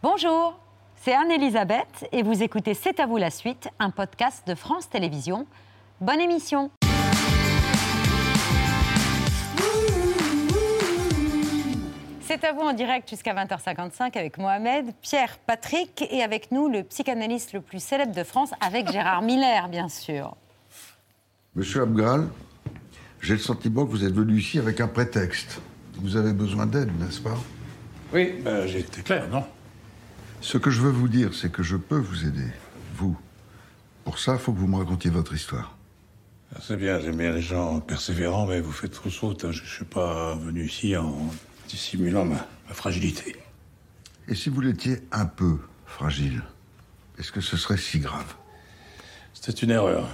Bonjour, c'est Anne-Elisabeth et vous écoutez C'est à vous la suite, un podcast de France Télévisions. Bonne émission C'est à vous en direct jusqu'à 20h55 avec Mohamed, Pierre, Patrick et avec nous le psychanalyste le plus célèbre de France, avec Gérard Miller, bien sûr. Monsieur Abgral, j'ai le sentiment que vous êtes venu ici avec un prétexte. Vous avez besoin d'aide, n'est-ce pas? Oui, ben, j'ai été clair, non? Ce que je veux vous dire, c'est que je peux vous aider, vous. Pour ça, il faut que vous me racontiez votre histoire. Ah, C'est bien, j'aime bien les gens persévérants, mais vous faites trop saute. hein. Je ne suis pas venu ici en dissimulant ma, ma fragilité. Et si vous l'étiez un peu fragile, est-ce que ce serait si grave? C'était une erreur.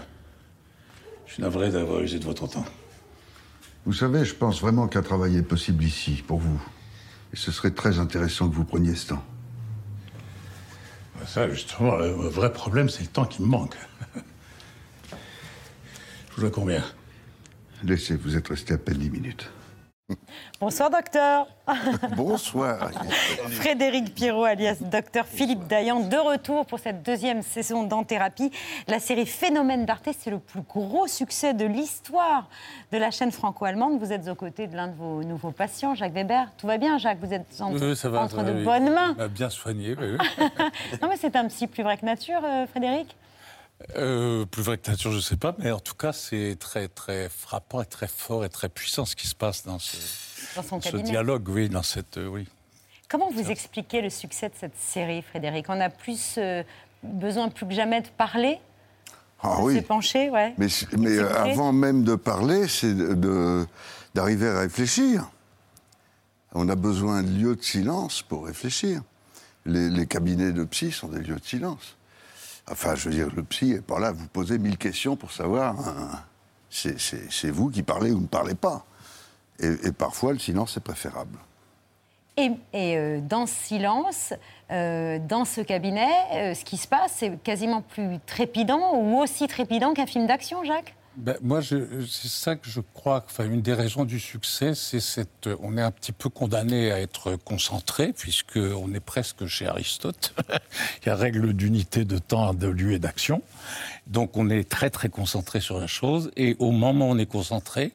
Je suis navré d'avoir usé de votre temps. Vous savez, je pense vraiment qu'un travail est possible ici, pour vous. Et ce serait très intéressant que vous preniez ce temps. Ben, Ça, justement, le vrai problème, c'est le temps qui me manque. Je vous dois combien Laissez, vous êtes resté à peine dix minutes. Bonsoir docteur Bonsoir. Frédéric Pierrot, alias docteur Philippe Dayan, de retour pour cette deuxième saison d'En-Thérapie. La série Phénomène d'Arte, c'est le plus gros succès de l'histoire de la chaîne franco-allemande. Vous êtes aux côtés de l'un de vos nouveaux patients, Jacques Weber. Tout va bien, Jacques? Vous êtes en- Oui, ça va, entre de oui. bonnes mains. Bien soigné, oui, oui. Non, mais c'est un psy plus vrai que nature, euh, Frédéric Euh, plus vrai que nature, je ne sais pas, mais en tout cas, c'est très, très frappant et très fort et très puissant ce qui se passe dans ce, dans son ce cabinet. dialogue, oui, dans cette, euh, oui. Comment vous expliquez le succès de cette série, Frédéric? On a plus euh, besoin plus que jamais de parler, Ah de oui. s'épancher, ouais. Mais, avant même de parler, c'est de- de- d'arriver à réfléchir. On a besoin de lieux de silence pour réfléchir. Les, les cabinets de psy sont des lieux de silence. Enfin, je veux dire, le psy est pas là vous poser mille questions pour savoir. hein, c'est- vous qui parlez ou ne parlez pas. Et, parfois, le silence est préférable. Et, et, euh, dans ce silence, euh, dans ce cabinet, euh, ce qui se passe, c'est quasiment plus trépidant ou aussi trépidant qu'un film d'action, Jacques? Ben, moi, c'est ça que je crois. Enfin, une des raisons du succès, c'est cette. On est un petit peu condamné à être concentré, puisque on est presque chez Aristote. Il y a règle d'unité de temps, de lieu et d'action. Donc, on est très très concentré sur la chose. Et au moment où on est concentré,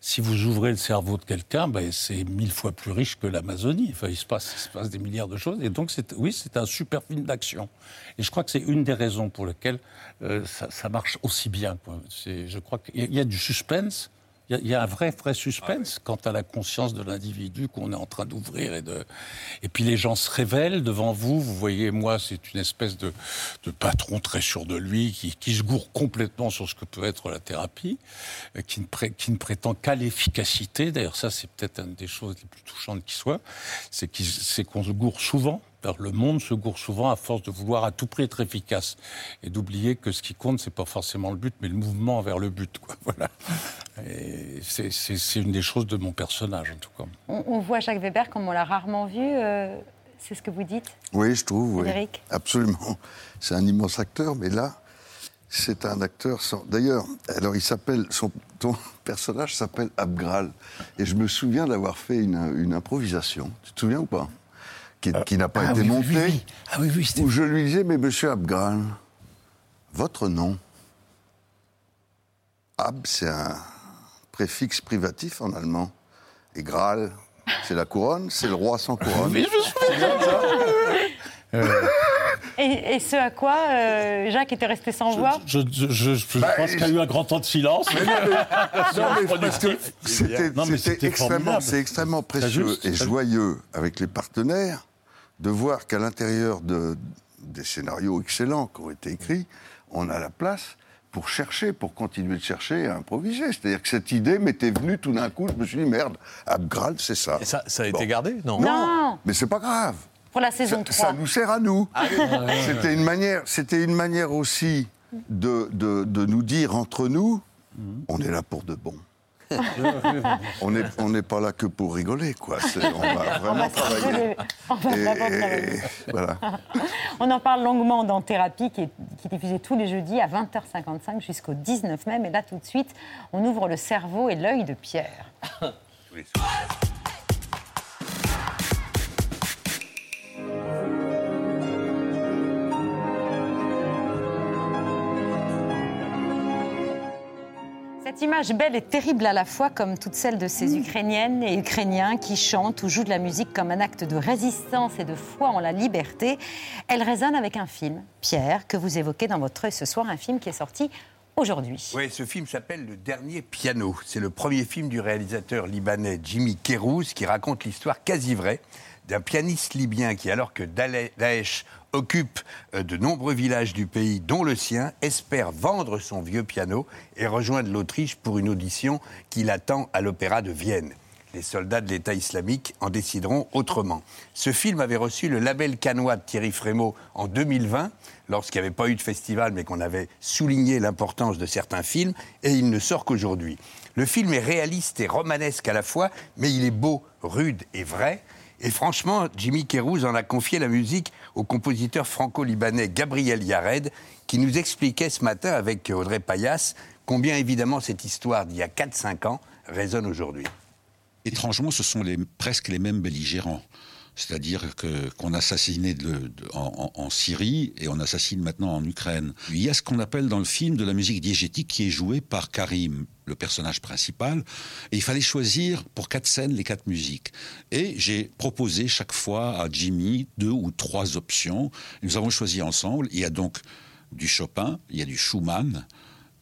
si vous ouvrez le cerveau de quelqu'un, ben, c'est mille fois plus riche que l'Amazonie. Enfin, il se passe, il se passe des milliards de choses. Et donc, c'est, oui, c'est un super film d'action. Et je crois que c'est une des raisons pour lesquelles euh, ça, ça marche aussi bien. quoi. C'est, je crois qu'il y a- il y a du suspense. Il y, y a un vrai, vrai suspense quant à la conscience de l'individu qu'on est en train d'ouvrir. Et, de... et puis les gens se révèlent devant vous. Vous voyez, moi, c'est une espèce de, de patron très sûr de lui qui, qui se gourre complètement sur ce que peut être la thérapie, euh, qui ne, pré- qui ne prétend qu'à l'efficacité. D'ailleurs, ça, c'est peut-être une des choses les plus touchantes qui soit. C'est qu'on se gourre souvent. Le monde se gourre souvent à force de vouloir à tout prix être efficace et d'oublier que ce qui compte, c'est pas forcément le but, mais le mouvement vers le but. Quoi. Voilà. Et c'est- une des choses de mon personnage, en tout cas. on, on voit Jacques Weber comme on l'a rarement vu. euh, c'est ce que vous dites? Oui, je trouve, oui. Absolument. C'est un immense acteur, mais là, c'est un acteur sans. D'ailleurs, alors il s'appelle. Son ton personnage s'appelle Abgral. Et je me souviens d'avoir fait une, une improvisation. Tu te souviens ou pas? Qui, qui n'a pas ah été oui, oui. Ah oui, oui, c'était- Où je lui disais, mais monsieur Abgral, votre nom. Ab, c'est un préfixe privatif en allemand. Et Graal, c'est la couronne, c'est le roi sans couronne. Mais je me souviens. et, et ce à quoi euh, Jacques était resté sans voix Je, je, je- je Bah, pense qu'il y a eu un grand temps de silence. C'était extrêmement, extrêmement précieux juste, et joyeux avec les partenaires de voir qu'à l'intérieur de, des scénarios excellents qui ont été écrits, on a la place pour chercher, pour continuer de chercher et à improviser. C'est-à-dire que cette idée m'était venue tout d'un coup, je me suis dit, merde, Abgral, c'est ça. Et ça, ça a été gardé? Non. Non. Mais c'est pas grave. Pour la saison Ça, 3. ça nous sert à nous. C'était une manière, c'était une manière aussi de, de, de nous dire entre nous, on est là pour de bon. on n'est on n'est pas là que pour rigoler, quoi. C'est- On va vraiment travailler. On va Et- vraiment et- travailler. voilà. On en parle longuement dans Thérapie, qui est, qui est diffusée tous les jeudis à 20h55 jusqu'au 19 mai. Mais là, tout de suite, on ouvre le cerveau et l'œil de Pierre. Cette image belle et terrible à la fois, comme toutes celles de ces Ukrainiennes et Ukrainiens qui chantent ou jouent de la musique comme un acte de résistance et de foi en la liberté, elle résonne avec un film, Pierre, que vous évoquez dans votre œil ce soir, un film qui est sorti Oui, ce film s'appelle Le Dernier Piano. C'est le premier film du réalisateur libanais Jimmy Kérouz qui raconte l'histoire quasi vraie d'un pianiste libyen qui, alors que Daesh occupe euh, de nombreux villages du pays, dont le sien, espère vendre son vieux piano et rejoindre l'Autriche pour une audition qui l'attend à l'Opéra de Vienne. Les soldats de l'État islamique en décideront autrement. Ce film avait reçu le label canois de Thierry Frémaux en 2020, lorsqu'il n'y avait pas eu de festival, mais qu'on avait souligné l'importance de certains films, et il ne sort qu'aujourd'hui. Le film est réaliste et romanesque à la fois, mais il est beau, rude et vrai. Et franchement, Jimmy Kérouz en a confié la musique au compositeur franco-libanais Gabriel Yared, qui nous expliquait ce matin avec Audrey Payas combien évidemment cette histoire d'il y a 4-5 ans résonne aujourd'hui. Étrangement, ce sont presque les mêmes belligérants. C'est-à-dire qu'on assassinait en, en, Syrie et on assassine maintenant en Ukraine. Il y a ce qu'on appelle dans le film de la musique diégétique qui est jouée par Karim, le personnage principal. Et il fallait choisir pour quatre scènes les quatre musiques. Et j'ai proposé chaque fois à Jimmy deux ou trois options. Nous avons choisi ensemble. Il y a donc du Chopin, il y a du Schumann,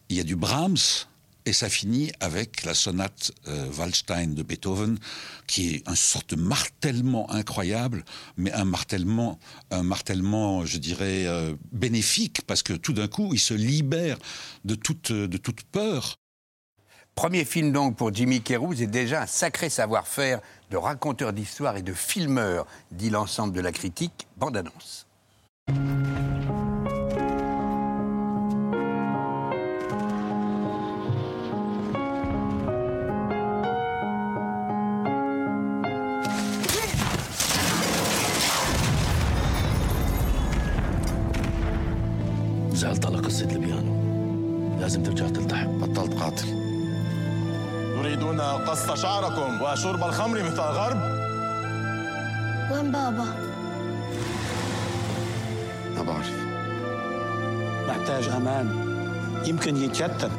il y a du Brahms, et ça finit avec la sonate euh, de Beethoven, qui est une sorte de martèlement incroyable, mais un martèlement, un martèlement, je dirais, euh, bénéfique, parce que tout d'un coup, il se libère de toute, de toute peur. Premier film donc pour Jimmy Kérouz et déjà un sacré savoir-faire de raconteur d'histoire et de filmeur, dit l'ensemble de la critique. Bande annonce. شعركم وشرب الخمر مثل الغرب؟ وين بابا؟ ما بعرف محتاج أمان يمكن يتيتم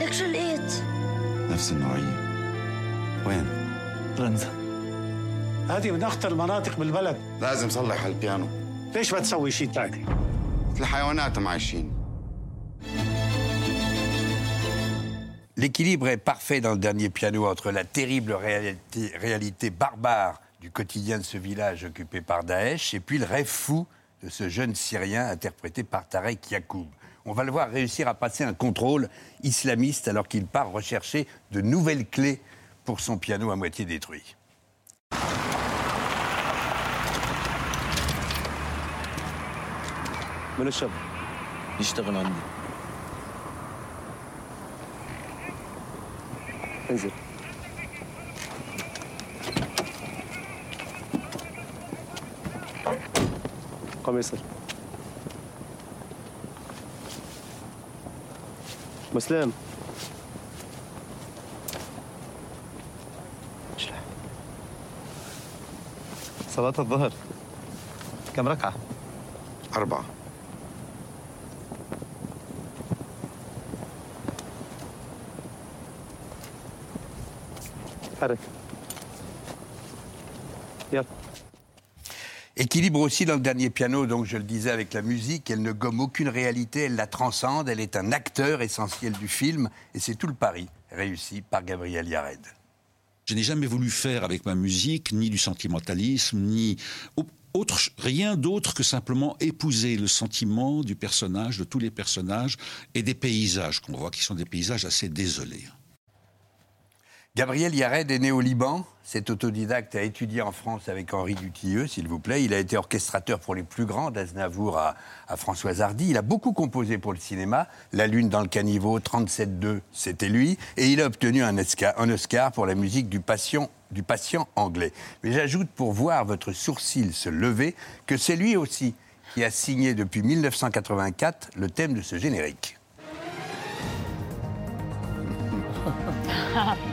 لك شو لقيت؟ نفس النوعية وين؟ رنزة هذه من أخطر المناطق بالبلد لازم صلح هالبيانو ليش ما تسوي شيء ثاني؟ L'équilibre est parfait dans le dernier piano entre la terrible réalité, barbare du quotidien de ce village occupé par Daesh et puis le rêve fou de ce jeune Syrien interprété par Tarek Yacoub. On va le voir réussir à passer un contrôle islamiste alors qu'il part rechercher de nouvelles clés pour son piano à moitié détruit. انزل قميصر مسلم. صلاة الظهر. كم ركعة؟ أربعة. Équilibre aussi dans le dernier piano, donc je le disais avec la musique, elle ne gomme aucune réalité, elle la transcende, elle est un acteur essentiel du film, et c'est tout le pari réussi par Gabriel Yared. Je n'ai jamais voulu faire avec ma musique ni du sentimentalisme, ni autre, rien d'autre que simplement épouser le sentiment du personnage, de tous les personnages, et des paysages qu'on voit, qui sont des paysages assez désolés. Gabriel Yared est né au Liban. Cet autodidacte a étudié en France avec Henri Dutilleux, s'il vous plaît. Il a été orchestrateur pour les plus grands, d'Aznavour à, Françoise Hardy. Il a beaucoup composé pour le cinéma. La Lune dans le caniveau, 37-2, c'était lui. Et il a obtenu un Oscar, pour la musique du patient anglais. Mais j'ajoute, pour voir votre sourcil se lever, que c'est lui aussi qui a signé depuis 1984 le thème de ce générique.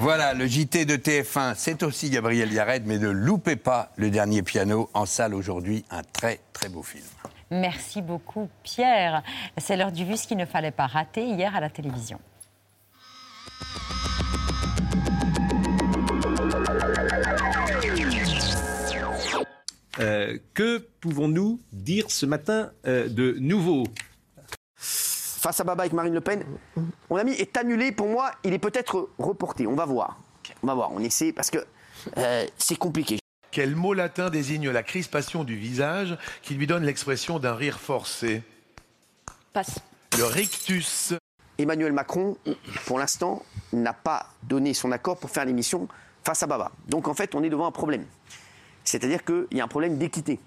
Voilà, le JT de TF1, c'est aussi Gabriel Yared, mais ne loupez pas le dernier piano en salle aujourd'hui, un très très beau film. Merci beaucoup, Pierre. C'est l'heure du vu, ce qu'il ne fallait pas rater hier à la télévision. Euh, que pouvons-nous dire ce matin euh, de nouveau? Face à Baba avec Marine Le Pen, mon ami est annulé. Pour moi, il est peut-être reporté. On va voir. On va voir. On essaie parce que euh, c'est compliqué. Quel mot latin désigne la crispation du visage qui lui donne l'expression d'un rire forcé? Passe. Le rictus. Emmanuel Macron, pour l'instant, n'a pas donné son accord pour faire l'émission face à Baba. Donc en fait, on est devant un problème. C'est-à-dire qu'il y a un problème d'équité.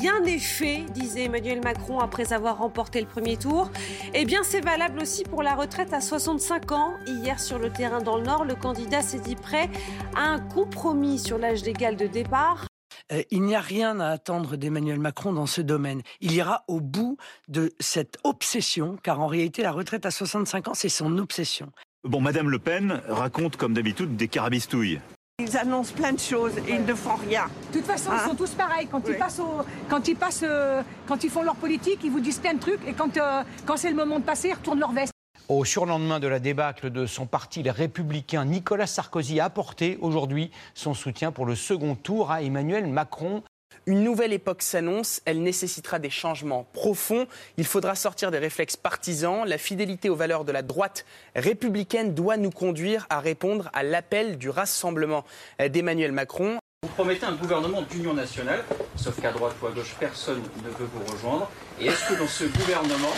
Rien n'est fait, disait Emmanuel Macron après avoir remporté le premier tour. Eh bien, c'est valable aussi pour la retraite à 65 ans. Hier, sur le terrain dans le Nord, le candidat s'est dit prêt à un compromis sur l'âge légal de départ. Euh, il n'y a rien à attendre d'Emmanuel Macron dans ce domaine. Il ira au bout de cette obsession, car en réalité, la retraite à 65 ans, c'est son obsession. Bon, Madame Le Pen raconte comme d'habitude des carabistouilles. Ils annoncent plein de choses et ils ne font rien. De toute façon, Hein ils sont tous pareils. Quand ils passent, au- quand ils passent, euh, quand ils font leur politique, ils vous disent plein de trucs. Et quand, euh, quand c'est le moment de passer, ils retournent leur veste. Au surlendemain de la débâcle de son parti, les Républicains, Nicolas Sarkozy a apporté aujourd'hui son soutien pour le second tour à Emmanuel Macron. Une nouvelle époque s'annonce, elle nécessitera des changements profonds. Il faudra sortir des réflexes partisans. La fidélité aux valeurs de la droite républicaine doit nous conduire à répondre à l'appel du rassemblement d'Emmanuel Macron. Vous promettez un gouvernement d'union nationale, sauf qu'à droite ou à gauche, personne ne veut vous rejoindre. Et est-ce que dans ce gouvernement,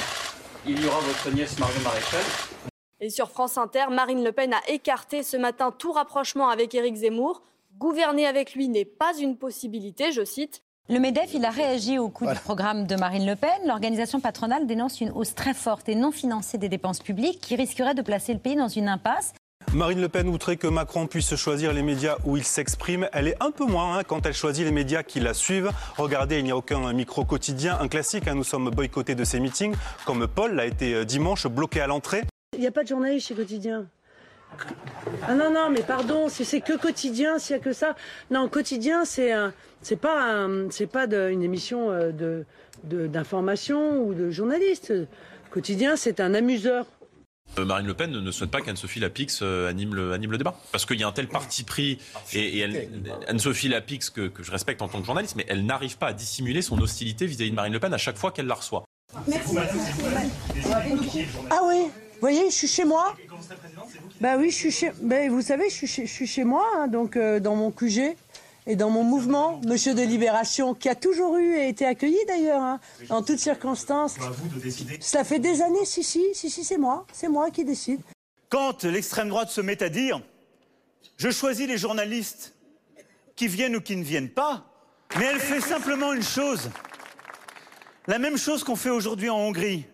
il y aura votre nièce Marion Maréchal? Et sur France Inter, Marine Le Pen a écarté ce matin tout rapprochement avec Éric Zemmour. Gouverner avec lui n'est pas une possibilité, je cite. Le MEDEF, il a réagi au coup du programme de Marine Le Pen. L'organisation patronale dénonce une hausse très forte et non financée des dépenses publiques qui risquerait de placer le pays dans une impasse. Marine Le Pen voudrait que Macron puisse choisir les médias où il s'exprime. Elle est un peu moins hein, quand elle choisit les médias qui la suivent. Regardez, il n'y a aucun micro quotidien, un classique. hein, nous sommes boycottés de ces meetings, comme Paul l'a été euh, dimanche, bloqué à l'entrée. Il n'y a pas de journaliste chez Quotidien. Ah non, non, mais pardon, si c'est que Quotidien, s'il n'y a que ça. Non, Quotidien, c'est un, c'est pas, un- c'est pas de- une émission euh, de, de- d'information ou de journaliste. Quotidien, c'est un amuseur. Euh, Marine Le Pen ne souhaite pas qu'Anne-Sophie Lapix euh, anime, le, anime le débat. Parce qu'il y a un tel parti pris. Et, et Anne-Sophie Lapix, que, que je respecte en tant que journaliste, mais elle n'arrive pas à dissimuler son hostilité vis-à-vis de Marine Le Pen à chaque fois qu'elle la reçoit. Ah oui, voyez, je suis chez moi. Bah oui, je suis chez. Ben, vous savez, je suis chez, je suis chez moi, hein, donc euh, dans mon QG et dans mon mouvement, Monsieur de Libération, qui a toujours eu et été accueilli d'ailleurs, hein, en toutes circonstances. Ça fait des années, si, si, si, si, c'est moi, c'est moi qui décide. Quand l'extrême droite se met à dire Je choisis les journalistes qui viennent ou qui ne viennent pas, mais elle fait simplement une chose. La même chose qu'on fait aujourd'hui en Hongrie.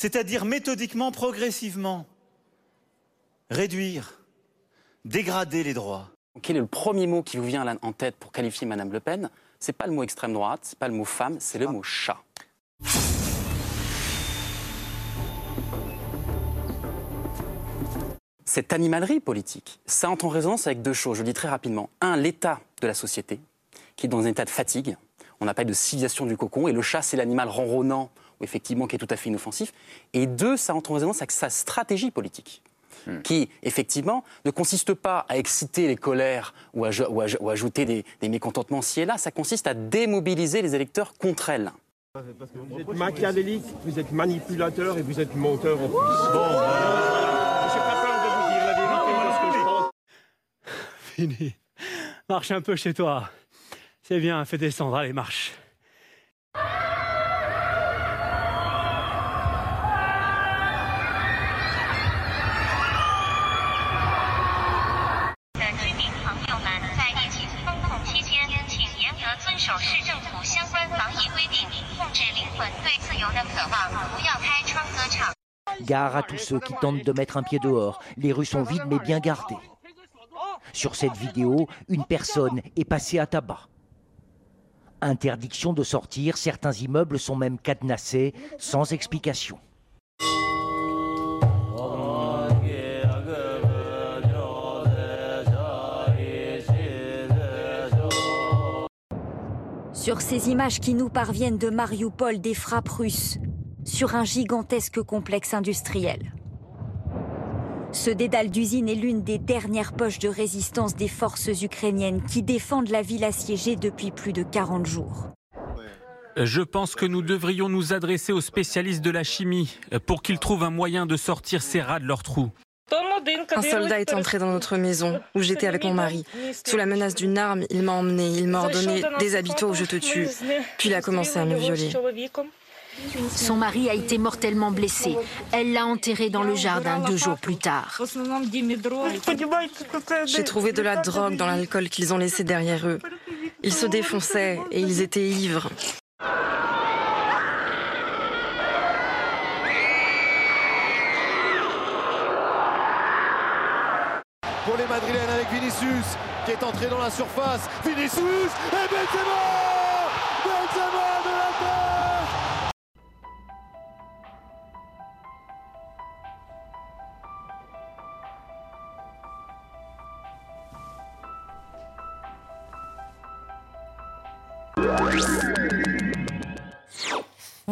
C'est-à-dire méthodiquement, progressivement, réduire, dégrader les droits. Quel est le premier mot qui vous vient en tête pour qualifier Madame Le Pen? C'est pas le mot extrême droite, c'est pas le mot femme, c'est le mot chat. Cette animalerie politique, ça entre en résonance avec deux choses. Je le dis très rapidement. Un, l'état de la société, qui est dans un état de fatigue. On appelle de civilisation du cocon. Et le chat, c'est l'animal ronronnant, effectivement, qui est tout à fait inoffensif. Et deux, ça entre en résonance avec sa stratégie politique qui, effectivement, ne consiste pas à exciter les colères ou à, ou à- ou à ajouter des, des mécontentements ci et là, ça consiste à démobiliser les électeurs contre elle. Vous êtes machiavélique, vous êtes manipulateur et vous êtes menteur en plus. Bon, j'ai pas peur de vous dire la vérité, moi, ce que je pense. Fini. Marche un peu chez toi. C'est bien, fais descendre, allez, marche. Gare à tous ceux qui tentent de mettre un pied dehors. Les rues sont vides mais bien gardées. Sur cette vidéo, une personne est passée à tabac. Interdiction de sortir, certains immeubles sont même cadenassés sans explication. Sur ces images qui nous parviennent de Mariupol des frappes russes, sur un gigantesque complexe industriel. Ce dédale d'usine est l'une des dernières poches de résistance des forces ukrainiennes qui défendent la ville assiégée depuis plus de 40 jours. Je pense que nous devrions nous adresser aux spécialistes de la chimie pour qu'ils trouvent un moyen de sortir ces rats de leur trou. Un soldat est entré dans notre maison où j'étais avec mon mari. Sous la menace d'une arme, il m'a emmené, il m'a ordonné des habitants ou je te tue. Puis il a commencé à me violer. Son mari a été mortellement blessé. Elle l'a enterré dans le jardin deux jours plus tard. J'ai trouvé de la drogue dans l'alcool qu'ils ont laissé derrière eux. Ils se défonçaient et ils étaient ivres. Pour les Madrilènes avec Vinicius qui est entré dans la surface. Vinicius et Benzema Benzema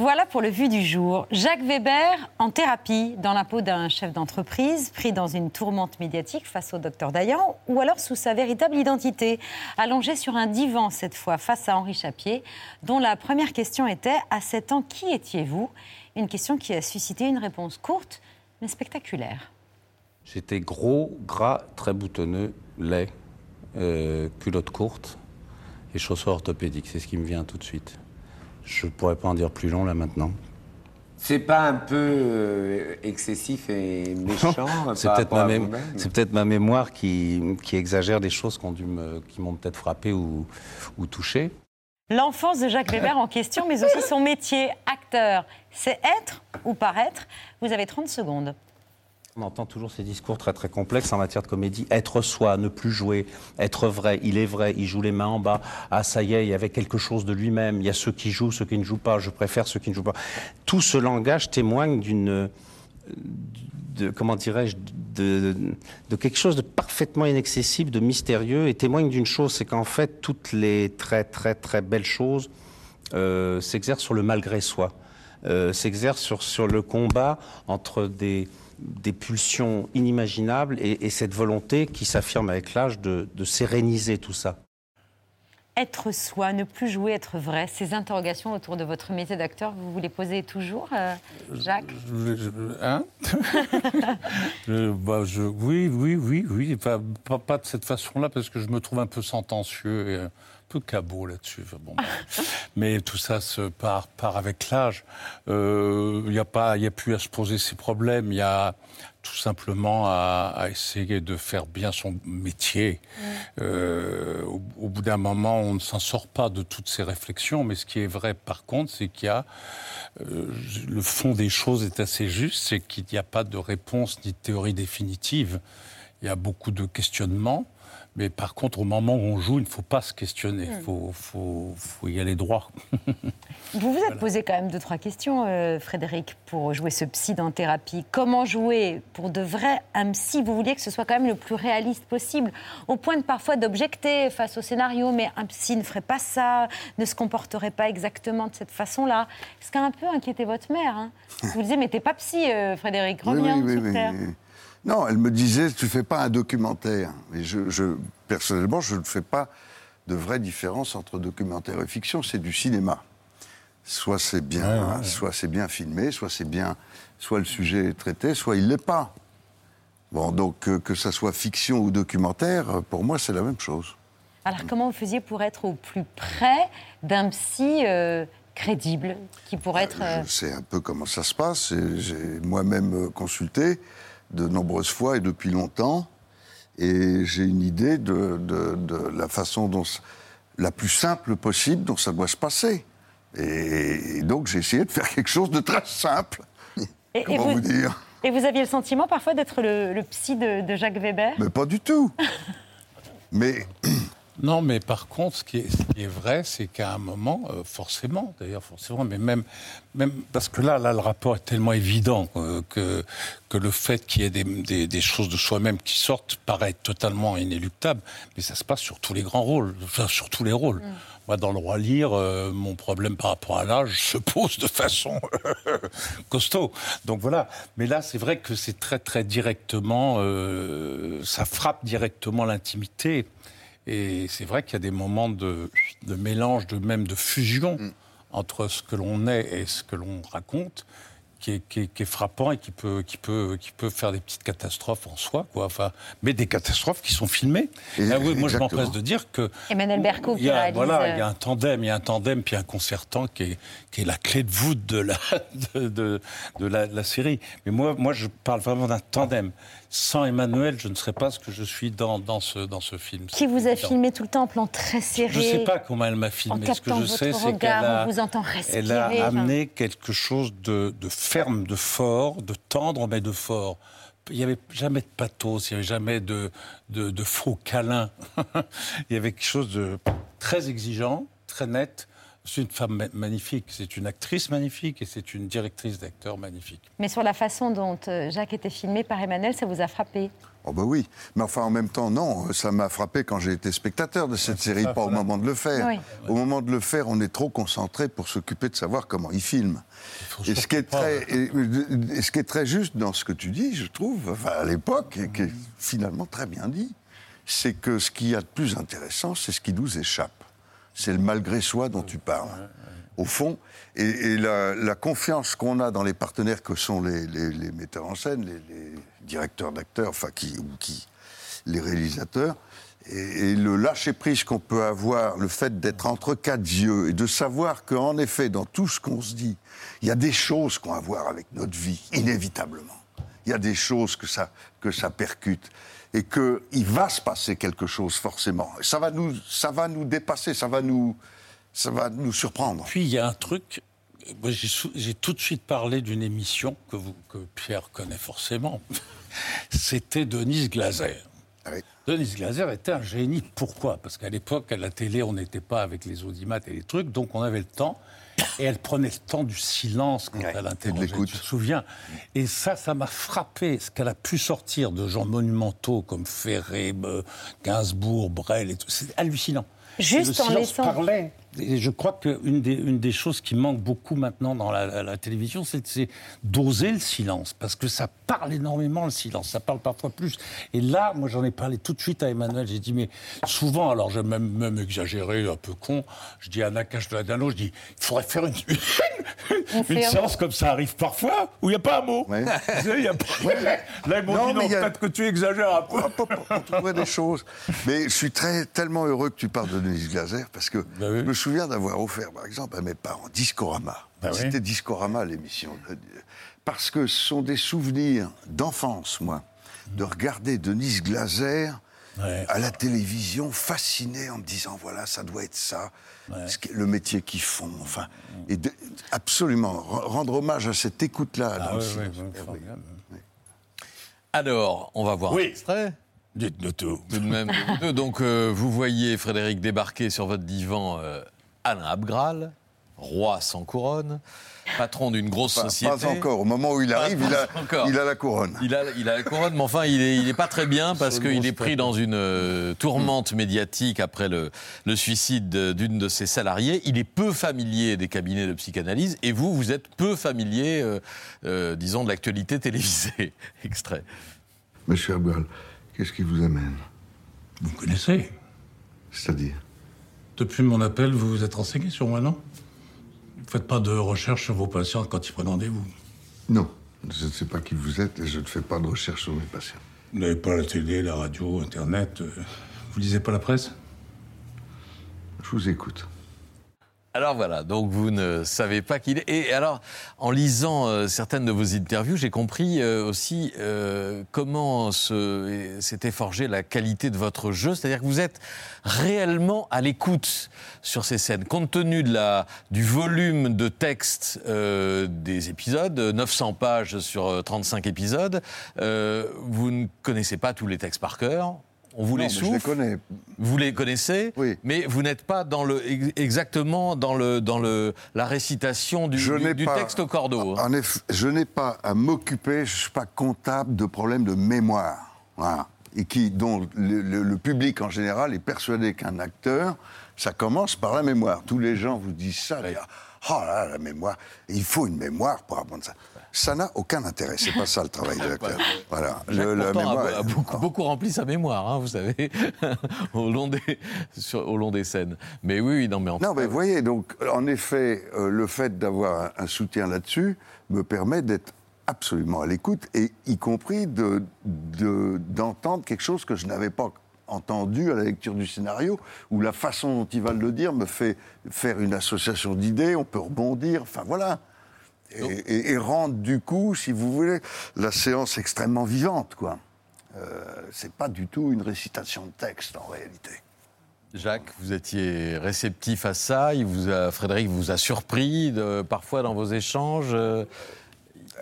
Voilà pour le vu du jour. Jacques Weber en thérapie dans la peau d'un chef d'entreprise pris dans une tourmente médiatique face au docteur Dayan ou alors sous sa véritable identité, allongé sur un divan cette fois face à Henri Chapier, dont la première question était À 7 ans, qui étiez-vous? Une question qui a suscité une réponse courte mais spectaculaire. J'étais gros, gras, très boutonneux, laid, euh, culotte courte et chaussures orthopédiques. C'est ce qui me vient tout de suite. Je pourrais pas en dire plus long là maintenant. C'est pas un peu euh, excessif et méchant C'est par peut-être rapport ma, à mé- vous-même c'est peut-être ma mémoire qui, qui exagère des choses qui m'ont peut-être frappé ou, ou touché. L'enfance de Jacques Weber en question, mais aussi son métier, acteur. C'est être ou paraître Vous avez 30 secondes. On entend toujours ces discours très très complexes en matière de comédie. Être soi, ne plus jouer, être vrai, il est vrai, il joue les mains en bas. Ah ça y est, il y avait quelque chose de lui-même. Il y a ceux qui jouent, ceux qui ne jouent pas. Je préfère ceux qui ne jouent pas. Tout ce langage témoigne d'une, de, comment dirais-je, de, quelque chose de parfaitement inaccessible, de mystérieux, et témoigne d'une chose, c'est qu'en fait toutes les très très très belles choses euh, s'exercent sur le malgré soi, euh, s'exercent sur, sur le combat entre des, des pulsions inimaginables et, et cette volonté qui s'affirme avec l'âge de, de séréniser tout ça. Être soi, ne plus jouer, être vrai. Ces interrogations autour de votre métier d'acteur, vous vous les posez toujours, euh, Jacques? Je- je- hein? Je- bah, je- Oui, oui, oui, oui. Pas, pas- pas de cette façon-là, parce que je me trouve un peu sentencieux et peu cabot là-dessus. Bon. Mais tout ça se part, part avec l'âge. Euh, Il n'y a, pas- il y a plus à se poser ces problèmes. Il y a tout simplement à, à essayer de faire bien son métier. Euh, au, au bout d'un moment, on ne s'en sort pas de toutes ces réflexions, mais ce qui est vrai par contre, c'est qu'il y a euh, le fond des choses est assez juste, c'est qu'il n'y a pas de réponse ni de théorie définitive. Il y a beaucoup de questionnements, mais par contre, au moment où on joue, il ne faut pas se questionner, il Mm. faut, faut- faut y aller droit. Vous vous êtes posé quand même deux, trois questions, euh, Frédéric, pour jouer ce psy dans thérapie. Comment jouer pour de vrai un psy Vous vouliez que ce soit quand même le plus réaliste possible, au point de parfois d'objecter face au scénario, mais un psy ne ferait pas ça, ne se comporterait pas exactement de cette façon-là. Ce qui a un peu inquiété votre mère. Hein. Vous disiez, mais t'es pas psy, euh, Frédéric, Oui, reviens oui, sur oui, terre. oui. Non, elle me disait, tu fais pas un documentaire. Et je, je- personnellement, je ne fais pas de vraie différence entre documentaire et fiction. C'est du cinéma. Soit c'est bien, soit c'est bien filmé, soit c'est bien, soit le sujet est traité, soit il l'est pas. Bon, donc euh, que ça soit fiction ou documentaire, euh, pour moi, c'est la même chose. Alors, comment vous faisiez pour être au plus près d'un psy euh, crédible, qui pourrait être... euh, Je sais un peu comment ça se passe. et J'ai moi-même euh, consulté de nombreuses fois et depuis longtemps. Et j'ai une idée de, de- de la façon dont, la plus simple possible dont ça doit se passer. Et, et donc j'ai essayé de faire quelque chose de très simple. Et- et Comment vous- vous dire? Et vous aviez le sentiment parfois d'être le, le psy de, de Jacques Weber? Mais pas du tout. Mais Non, mais par contre, ce qui est, ce qui est vrai, c'est qu'à un moment, euh, forcément, d'ailleurs, forcément, mais même, même parce que là, là, le rapport est tellement évident euh, que, que le fait qu'il y ait des, des- des choses de soi-même qui sortent paraît totalement inéluctable. Mais ça se passe sur tous les grands rôles, enfin, sur tous les rôles. Moi, dans le roi lire, euh, mon problème par rapport à l'âge se pose de façon costaud. Donc voilà. Mais là, c'est vrai que c'est très, très directement, ça frappe directement l'intimité. Et c'est vrai qu'il y a des moments de, de mélange, de même de fusion entre ce que l'on est et ce que l'on raconte, qui est, qui est- qui est frappant et qui peut, qui, peut, qui peut faire des petites catastrophes en soi, quoi. Enfin, mais des catastrophes qui sont filmées. Et- Ah oui, moi, je m'empresse de dire que Emmanuel Berco il qui y a, réalise. voilà, il y a euh, un tandem, il y a un tandem, puis un concertant qui est, qui est la clé de voûte de la, de, de- de la, de la série. Mais moi, moi, je parle vraiment d'un tandem. Sans Emmanuel, je ne serais pas ce que je suis dans, dans, ce, dans ce film. Qui vous a filmé tout le temps en plan très serré Je ne sais pas comment elle m'a En filmé. Ce que je sais, c'est qu'elle a, vous entend elle a respirer, amené quelque chose de, de ferme, de fort, de tendre, mais de fort. Il n'y avait jamais de pathos, il n'y avait jamais de, de, de faux câlins. il y avait quelque chose de très exigeant, très net. C'est une femme ma- magnifique, c'est une actrice magnifique et c'est une directrice d'acteur magnifique. Mais sur la façon dont euh, Jacques était filmé par Emmanuel, ça vous a frappé? Oh bah oui, mais enfin en même temps non, ça m'a frappé quand j'ai été spectateur de cette série, ça, pas au moment de le faire. Oui. Au moment de le faire, on est trop concentré pour s'occuper de savoir comment il filme. Et ce, qui est très, et- et ce qui est très juste dans ce que tu dis, je trouve, enfin, à l'époque, et qui est finalement très bien dit, c'est que ce qu'il y a de plus intéressant, c'est ce qui nous échappe. C'est le malgré soi dont tu parles. Au fond, et, la, confiance qu'on a dans les partenaires que sont les, metteurs en scène, les, directeurs d'acteurs, enfin qui, ou qui, les réalisateurs, et, le lâcher prise qu'on peut avoir, le fait d'être entre quatre yeux et de savoir qu'en effet, dans tout ce qu'on se dit, il y a des choses qu'on a à voir avec notre vie, inévitablement. Il y a des choses que ça, que ça percute et qu'il va se passer quelque chose forcément. Et Ça va nous, ça va nous dépasser, ça va nous, ça va nous surprendre. Puis il y a un truc, moi, j'ai tout de suite parlé d'une émission que, vous, que Pierre connaît forcément. C'était Denise Glaser. Denise Glaser était un génie. Pourquoi? Parce qu'à l'époque, à la télé, on n'était pas avec les audimates et les trucs, donc on avait le temps. Et elle prenait le temps du silence quand elle interrogeait. Tu te souviens? Et ça, ça m'a frappé. Ce qu'elle a pu sortir de gens monumentaux comme Ferré, euh, Gainsbourg, Brel et tout. C'est hallucinant. Juste Et le en silence laissant- parlait. Et je crois qu'une des, une des choses qui manque beaucoup maintenant dans la, la- la télévision, c'est d'oser le silence. Parce que ça parle énormément, le silence. Ça parle parfois plus. Et là, moi, j'en ai parlé tout de suite à Emmanuel. J'ai dit, mais souvent, alors j'ai même, même exagéré, un peu con, je dis à Nakache de la Dano, je dis, il faudrait faire une, une séance. séance comme ça arrive parfois, où il n'y a pas un mot. Vous savez, il y a pas- Là, ils m'ont Non, dit, mais non, a- peut-être que tu exagères un peu. on trouverait des choses. Mais je suis très, tellement heureux que tu parles de Denise Glaser, parce que je me souviens d'avoir offert, par exemple, à mes parents Discorama. Bah oui. C'était Discorama, l'émission. Parce que ce sont des souvenirs d'enfance, moi, de regarder Denise Glaser à la télévision, fasciné en me disant, voilà, ça doit être ça, le métier qu'ils font, enfin. Et de- absolument, re- rendre hommage à cette écoute-là. ouais, formidable. Alors, on va voir Oui. un extrait. Dites-nous tout. Tout de même. Donc, euh, vous voyez Frédéric débarquer sur votre divan euh, Alain Abgral, roi sans couronne, patron d'une grosse Pas- société. pas encore. Au moment où il arrive, il a- encore. il a la couronne. Il a, il a la couronne, mais enfin, il est, il est pas très bien parce qu'il est pris dans une euh, tourmente médiatique après le, le suicide de- d'une de ses salariés. Il est peu familier des cabinets de psychanalyse et vous, vous êtes peu familier, euh, euh, disons, de l'actualité télévisée. Extrait. Monsieur Abgal, qu'est-ce qui vous amène? Vous me connaissez C'est-à-dire? Depuis mon appel, vous vous êtes renseigné sur moi, non? Vous faites pas de recherche sur vos patients quand ils prennent rendez-vous? Non, je ne sais pas qui vous êtes et je ne fais pas de recherche sur mes patients. Vous n'avez pas la télé, la radio, Internet euh, Vous lisez pas la presse? Je vous écoute. Alors voilà, donc vous ne savez pas qu'il est. Et alors, en lisant euh, certaines de vos interviews, j'ai compris euh, aussi euh, comment s'était forgée la qualité de votre jeu. C'est-à-dire que vous êtes réellement à l'écoute sur ces scènes. Compte tenu de la, du volume de texte euh, des épisodes, 900 pages sur euh, 35 épisodes, euh, vous ne connaissez pas tous les textes par cœur. On vous Non, les je les connais. Vous les connaissez, mais vous n'êtes pas dans le, ex- exactement dans, le, dans le, la récitation du, Je du- n'ai du pas- texte au cordeau. hein. En effet, je n'ai pas à m'occuper, je ne suis pas comptable de problèmes de mémoire. Voilà. Et qui, dont le, le- le public en général est persuadé qu'un acteur, ça commence par la mémoire. Tous les gens vous disent ça. Oh là, la mémoire. Il faut une mémoire pour apprendre ça. Ça n'a aucun intérêt. C'est pas ça le travail de l'acteur. Voilà. Le- la mémoire. a, a beaucoup, beaucoup rempli sa mémoire, hein, vous savez, au, long des, sur- au long des scènes. Mais oui, oui, non, mais en Non, mais vous voyez, donc, en effet, euh, le fait d'avoir un, un soutien là-dessus me permet d'être absolument à l'écoute, et y compris de- de- d'entendre quelque chose que je n'avais pas entendu à la lecture du scénario, où la façon dont il va le dire me fait faire une association d'idées, on peut rebondir, enfin voilà. Et, et- et rendre du coup, si vous voulez, la séance extrêmement vivante, quoi. Euh, c'est pas du tout une récitation de texte en réalité. Jacques, vous étiez réceptif à ça. Il vous a, Frédéric vous a surpris de- parfois dans vos échanges. euh,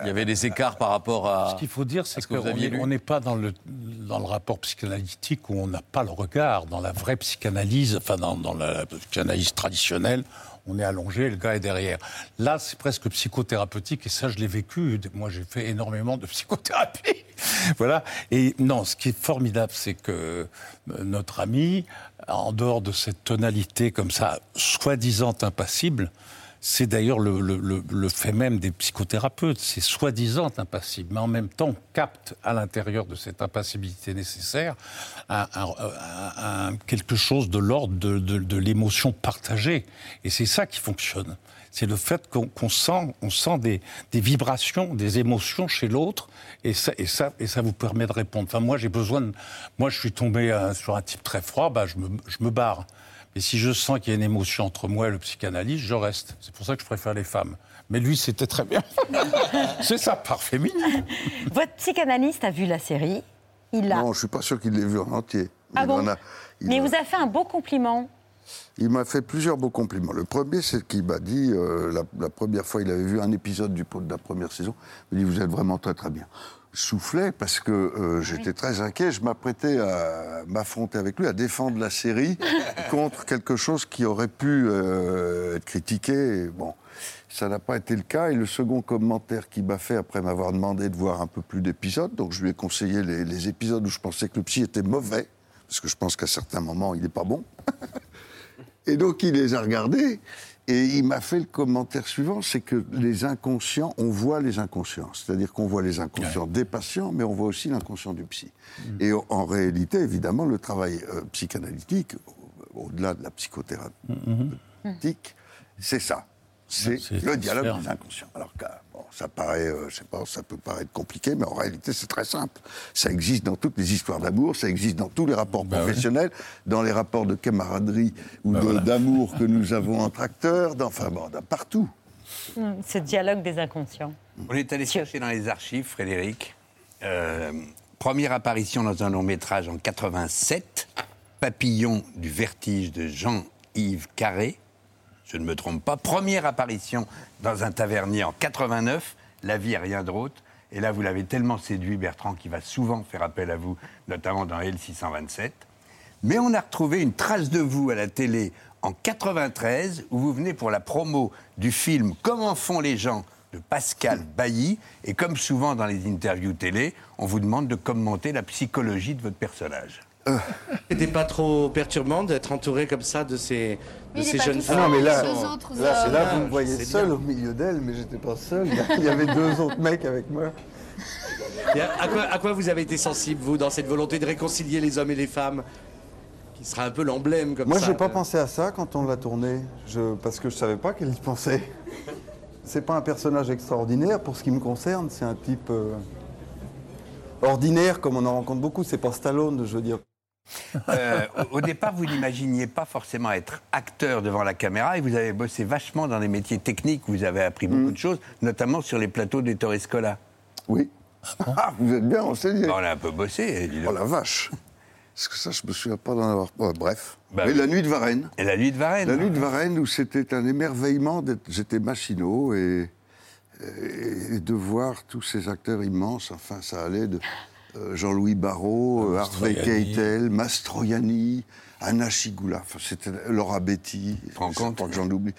Il y avait des écarts par rapport à. Ce qu'il faut dire, c'est à ce que vous qu'on n'est pas dans le, dans le rapport psychanalytique où on n'a pas le regard. Dans la vraie psychanalyse, enfin dans, dans la psychanalyse traditionnelle, on est allongé, le gars est derrière. Là, c'est presque psychothérapeutique et ça, je l'ai vécu. Moi, j'ai fait énormément de psychothérapie. voilà. Et non, ce qui est formidable, c'est que euh, notre ami, en dehors de cette tonalité comme ça, soi-disant impassible, c'est d'ailleurs le, le- le- le fait même des psychothérapeutes. C'est soi-disant impassible, mais en même temps, capte à l'intérieur de cette impassibilité nécessaire un- un- un- quelque chose de l'ordre de, de- de l'émotion partagée. Et c'est ça qui fonctionne. C'est le fait qu'on qu'on sent, on sent des, des vibrations, des émotions chez l'autre, et ça, et, ça, et ça vous permet de répondre. Enfin, moi, j'ai besoin de. Moi, je suis tombé euh, sur un type très froid, bah, je, me, je me barre. Et si je sens qu'il y a une émotion entre moi et le psychanalyste, je reste. C'est pour ça que je préfère les femmes. Mais lui, c'était très bien. C'est sa part féminine. Votre psychanalyste a vu la série. Il l'a. Non, je suis pas sûr qu'il l'ait vu en entier. Ah Il bon en a- il Mais il vous a fait un beau compliment. Il m'a fait plusieurs beaux compliments. Le premier, c'est qu'il m'a dit, euh, la, la première fois, il avait vu un épisode du, de la première saison, il m'a dit, vous êtes vraiment très très bien. Je soufflais parce que euh, j'étais très inquiet, je m'apprêtais à m'affronter avec lui, à défendre la série contre quelque chose qui aurait pu euh, être critiqué. Et bon, ça n'a pas été le cas. Et le second commentaire qu'il m'a fait après m'avoir demandé de voir un peu plus d'épisodes, donc je lui ai conseillé les, les épisodes où je pensais que le psy était mauvais, parce que je pense qu'à certains moments, il n'est pas bon. Et donc il les a regardés et il m'a fait le commentaire suivant, c'est que les inconscients, on voit les inconscients. C'est-à-dire qu'on voit les inconscients des patients, mais on voit aussi l'inconscient du psy. Et en- réalité, évidemment, le travail euh, psychanalytique, au- au-delà de la psychothérapeutique, c'est ça. C'est le dialogue des inconscients. Alors bon, ça paraît, euh, je sais pas, ça peut paraître compliqué, mais en réalité, c'est très simple. Ça existe dans toutes les histoires d'amour, ça existe dans tous les rapports professionnels, dans les rapports de camaraderie ou de- d'amour que nous avons entre acteurs, dans, enfin, bon, partout. Hmm, Ce dialogue des inconscients. On est allé chercher dans les archives, Frédéric. Euh, première apparition dans un long métrage en 87, Papillon du vertige de Jean-Yves Carré. Je ne me trompe pas. Première apparition dans un tavernier en 89, La vie et rien d'autre. Et là, vous l'avez tellement séduit, Bertrand, qui va souvent faire appel à vous, notamment dans L627. Mais on a retrouvé une trace de vous à la télé en 93, où vous venez pour la promo du film Comment font les gens de Pascal Bailly. Et comme souvent dans les interviews télé, on vous demande de commenter la psychologie de votre personnage. C'était pas trop perturbant d'être entouré comme ça de ces, de ces jeunes Ah femmes non, mais là, qui là, c'est là, vous me Ah, voyez seul bien. au milieu d'elle, mais j'étais pas seul. Il y avait deux autres mecs avec moi. Et à, à quoi, à quoi vous avez été sensible, vous, dans cette volonté de réconcilier les hommes et les femmes Qui sera un peu l'emblème comme Moi, ça. j'ai pas pensé à ça quand on l'a tourné, je, parce que je savais pas qu'elle y pensait. C'est pas un personnage extraordinaire pour ce qui me concerne, c'est un type euh, ordinaire comme on en rencontre beaucoup. C'est pas Stallone, je veux dire. Euh, au au départ, vous n'imaginiez pas forcément être acteur devant la caméra et vous avez bossé vachement dans les métiers techniques. Vous avez appris beaucoup de choses, notamment sur les plateaux des Torrescola. Oui. Ah, vous êtes bien renseigné. On a un peu bossé. Oh la vache Parce que ça, je me souviens pas d'en avoir. oh, bref. Bah Mais oui. la nuit de Varennes. Et la nuit de Varennes. La nuit de Varennes, où c'était un émerveillement d'être. J'étais machinot et, et de voir tous ces acteurs immenses. Enfin, ça allait de Jean-Louis Barrault, euh, Harvey. Keitel, Mastroianni, Anna Chigula, c'était Laura Betty, j'en oublie.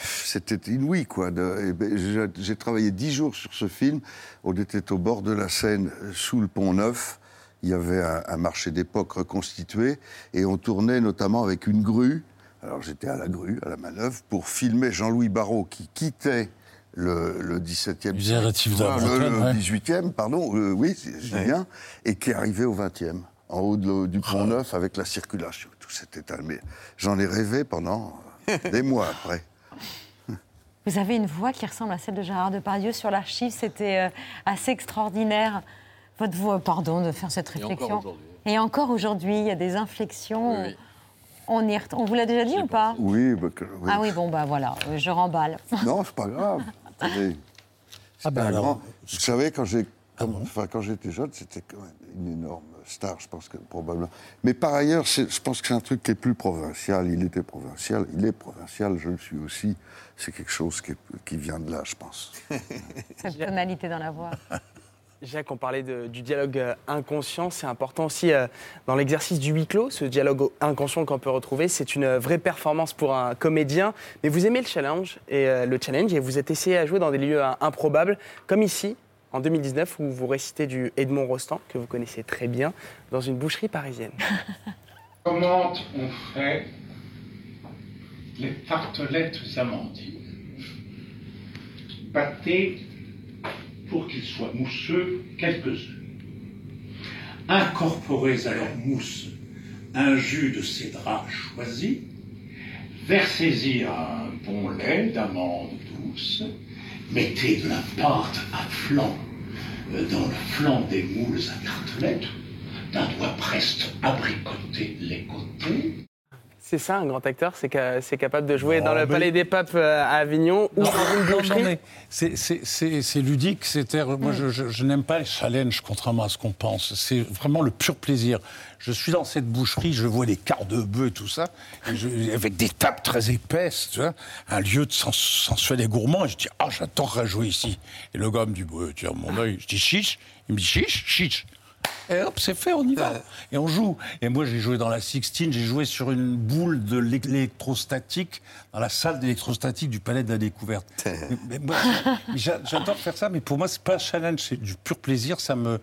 C'était inouï, quoi. ben, j'ai- J'ai travaillé dix jours sur ce film. On était au bord de la Seine, euh, sous le pont Neuf. Il y avait un, un marché d'époque reconstitué. Et on tournait notamment avec une grue. Alors j'étais à la grue, à la manœuvre, pour filmer Jean-Louis Barrault qui quittait le, le 17e Musée Rétif de la siècle. Bretonne, le, ouais. le 18e, pardon, euh, oui, c'est c'est bien, et qui est arrivé au 20e, en haut de du Ah. pont Neuf avec la circulation. Tout un- mais J'en ai rêvé pendant des mois après. Vous avez une voix qui ressemble à celle de Gérard Depardieu sur l'archive. C'était euh, assez extraordinaire. Votre voix, pardon de faire cette Et encore réflexion. aujourd'hui. Et encore aujourd'hui, il y a des inflexions. Oui, oui. On, y ret- on vous l'a déjà dit ou pas? Oui, bah, que- oui. Ah oui, bon, bah voilà, euh, je remballe. Non, c'est pas grave. Attendez. Ah ben alors, grand. Vous savez, quand j'ai, enfin, quand j'étais jeune, c'était quand même une énorme star, je pense que probablement. Mais par ailleurs, je pense que c'est un truc qui est plus provincial. Il était provincial, il est provincial, je le suis aussi. C'est quelque chose qui, est- qui vient de là, je pense. Cette tonalité dans la voix. Jacques, on parlait du dialogue euh, inconscient. C'est important aussi euh, dans l'exercice du huis clos, ce dialogue inconscient qu'on peut retrouver. C'est une euh, vraie performance pour un comédien. Mais vous aimez le challenge et le challenge et vous êtes essayé à jouer dans des lieux improbables, comme ici, en 2019, où vous récitez du Edmond Rostand, que vous connaissez très bien, dans une boucherie parisienne. Comment on fait les tartelettes amandines Battez pour qu'ils soient mousseux quelques œufs. Incorporez à leur mousse un jus de cédra choisi. Versez-y un bon lait d'amande douce. Mettez de la pâte à flanc euh, dans le flanc des moules à tartelettes. D'un doigt preste abricoter les côtés. C'est ça, un grand acteur, c'est ca- c'est capable de jouer dans le Palais des Papes euh, à Avignon ou dans une boucherie. mais c'est- ludique. c'est Moi, je, je- je n'aime pas les challenges, contrairement à ce qu'on pense. C'est vraiment le pur plaisir. Je suis dans cette boucherie, je vois des quarts de bœuf et tout ça, et je- avec des tables très épaisses, tu vois, un lieu de sens, sensuel et gourmand. Et je dis, ah, j'adorerais jouer ici. Et le gars me dit, bah, as mon œil. Je dis, chiche. Il me dit, chiche, chiche. Et hop, c'est fait, on y va. Et on joue. Et moi, j'ai joué dans la Sixtine, j'ai joué sur une boule de l'électrostatique, dans la salle d'électrostatique du Palais de la Découverte. Mais- mais J'adore faire ça, mais pour moi, c'est pas un challenge, c'est du pur plaisir. Ça me,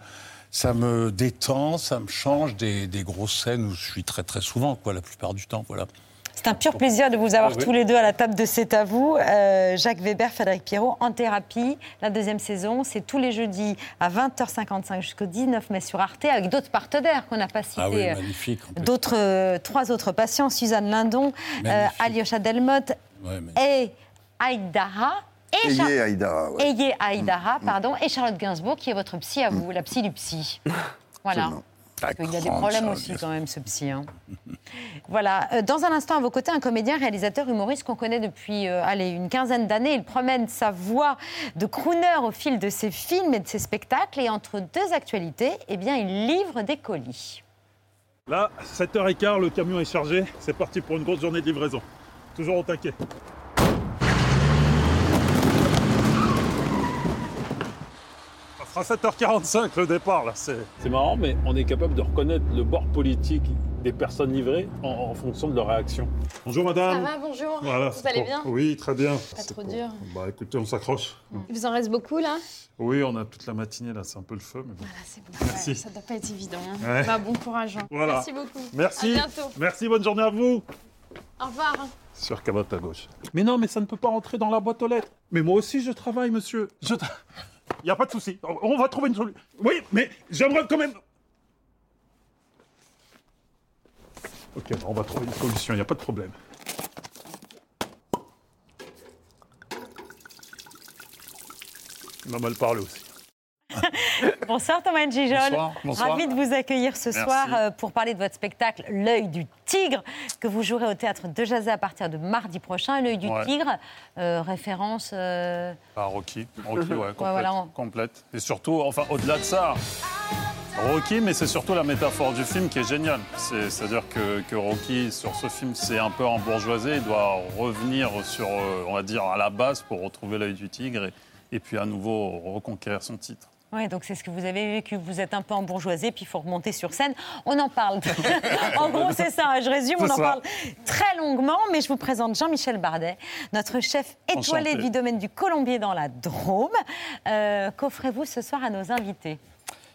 ça me détend, ça me change des, des grosses scènes où je suis très, très souvent, quoi, la plupart du temps. Voilà. C'est un pur plaisir de vous avoir Ah oui. tous les deux à la table de C'est à vous. Euh, Jacques Weber, Frédéric Pierrot, en thérapie. La deuxième saison, c'est tous les jeudis à 20h55 jusqu'au 19 mai sur Arte, avec d'autres partenaires qu'on n'a pas cités. Ah oui, magnifique. D'autres, euh, trois autres patients, Suzanne Lindon, euh. Alyosha Delmotte Ouais, et Aïdara. Et Ayez Char- Aïdara, ouais. Ayez Aïdara, pardon, et Charlotte Gainsbourg, qui est votre psy à vous, la psy du psy. Voilà. Absolument. Parce qu'il y a des problèmes aussi quand même, ce psy. hein. voilà. Euh, Dans un instant, à vos côtés, un comédien, réalisateur, humoriste qu'on connaît depuis euh, allez, une quinzaine d'années. Il promène sa voix de crooner au fil de ses films et de ses spectacles. Et entre deux actualités, eh bien, il livre des colis. Là, 7h15, le camion est chargé. C'est parti pour une grosse journée de livraison. Toujours au taquet. Sera 7h45 le départ là. C'est c'est marrant, mais on est capable de reconnaître le bord politique des personnes livrées en, en fonction de leur réaction. Bonjour madame. Ça va, bonjour. Voilà, Vous allez pour- bien? Oui, très bien. Pas C'est trop pour- dur. Bah écoutez, on s'accroche. Il vous en reste beaucoup là? Oui, on a toute la matinée là, c'est un peu le feu, mais bon. C'est bon. Merci. ouais, ça doit pas être évident. hein. Ouais. Bah, bon courage. hein. Voilà. Merci beaucoup. Merci. À bientôt. Merci, bonne journée à vous. Au revoir. Sur Cabot à gauche. Mais non, mais ça ne peut pas rentrer dans la boîte aux lettres. Mais moi aussi, je travaille, monsieur. Je Il n'y a pas de souci. On- va trouver une solution. Oui, mais j'aimerais quand même. Ok, bon, on va trouver une solution, il n'y a pas de problème. Il m'a mal parlé aussi. Bonsoir Thomas Gijol. Bonsoir, bonsoir. Ravi de vous accueillir ce Merci. soir euh, pour parler de votre spectacle L'œil du tigre que vous jouerez au théâtre de Jazé à partir de mardi prochain. L'œil du Ouais. tigre, euh, référence. euh, Ah, Rocky, Rocky, ouais, complète, voilà, on- complète. Et surtout, enfin, au-delà de ça, Rocky, mais c'est surtout la métaphore du film qui est géniale. C'est- C'est-à-dire que, que Rocky, sur ce film, c'est un peu embourgeoisé, il doit revenir sur, euh, on va dire, à la base pour retrouver l'œil du tigre et, et puis à nouveau reconquérir son titre. Oui, donc c'est ce que vous avez vécu. Vous êtes un peu embourgeoisé, puis il faut remonter sur scène. On en parle. en gros, c'est ça. Je résume, on en parle très longuement, mais je vous présente Jean-Michel Bardet, notre chef étoilé Enchanté. du domaine du Colombier dans la Drôme. Euh, Qu'offrez-vous ce soir à nos invités?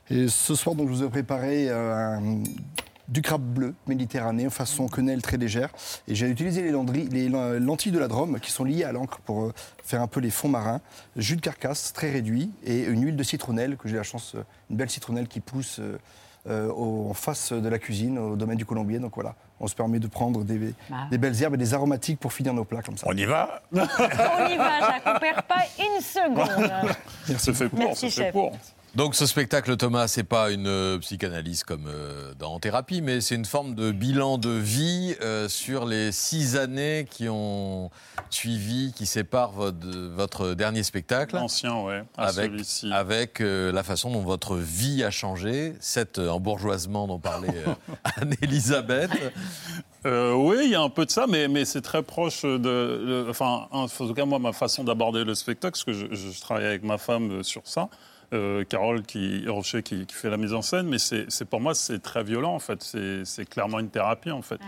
Et ce soir, donc, je vous ai préparé euh, un- du crabe bleu méditerranéen façon quenelle très légère. Et j'ai utilisé les, lentilles de la Drôme qui sont liées à l'encre pour euh, faire un peu les fonds marins. Jus de carcasse très réduit et une huile de citronnelle que j'ai la chance, euh, une belle citronnelle qui pousse euh, au- en face de la cuisine, au domaine du Colombier. Donc voilà, on se permet de prendre des, Bah. des belles herbes et des aromatiques pour finir nos plats comme ça. On y va On y va, Jacques, on perd pas une seconde. C'est fait pour, Merci, c'est fait chef. pour. Donc ce spectacle, Thomas, c'est pas une euh, psychanalyse comme euh, dans En thérapie, mais c'est une forme de bilan de vie euh, sur les six années qui ont suivi, qui séparent votre, dernier spectacle. Ancien, ouais, à avec, celui-ci. avec la façon dont votre vie a changé, cet embourgeoisement dont parlait Anne-Elisabeth. Euh, oui, il y a un peu de ça, mais, mais c'est très proche de. enfin, en tout cas, moi, ma façon d'aborder le spectacle, parce que je, travaille avec ma femme sur ça. Euh, Carole qui, Rocher qui, qui fait la mise en scène, mais c'est pour moi c'est très violent en fait. C'est clairement une thérapie en fait.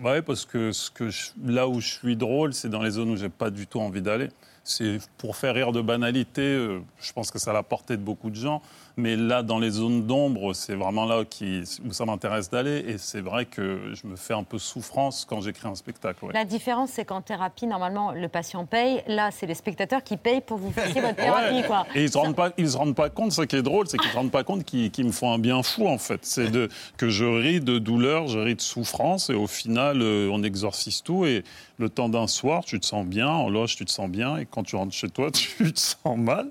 Ouais, parce que, ce que je- là où je suis drôle, c'est dans les zones où j'ai pas du tout envie d'aller. C'est pour faire rire de banalité. euh, je pense que ça a la portée de beaucoup de gens. Mais là, dans les zones d'ombre, c'est vraiment là qui, où ça m'intéresse d'aller. Et c'est vrai que je me fais un peu souffrance quand j'écris un spectacle. ouais. La différence, c'est qu'en thérapie, normalement, le patient paye. Là, c'est les spectateurs qui payent pour vous fassiez votre thérapie. Ouais. Quoi. Et ils se rendent pas, ils se rendent pas compte. Ce qui est drôle, c'est qu'ils se rendent pas compte qu'ils me font un bien fou en fait. C'est que je ris de douleur, je ris de souffrance, et au final, euh, on exorcise tout. Et le temps d'un soir, tu te sens bien, en loge, tu te sens bien, et quand tu rentres chez toi, tu te sens mal.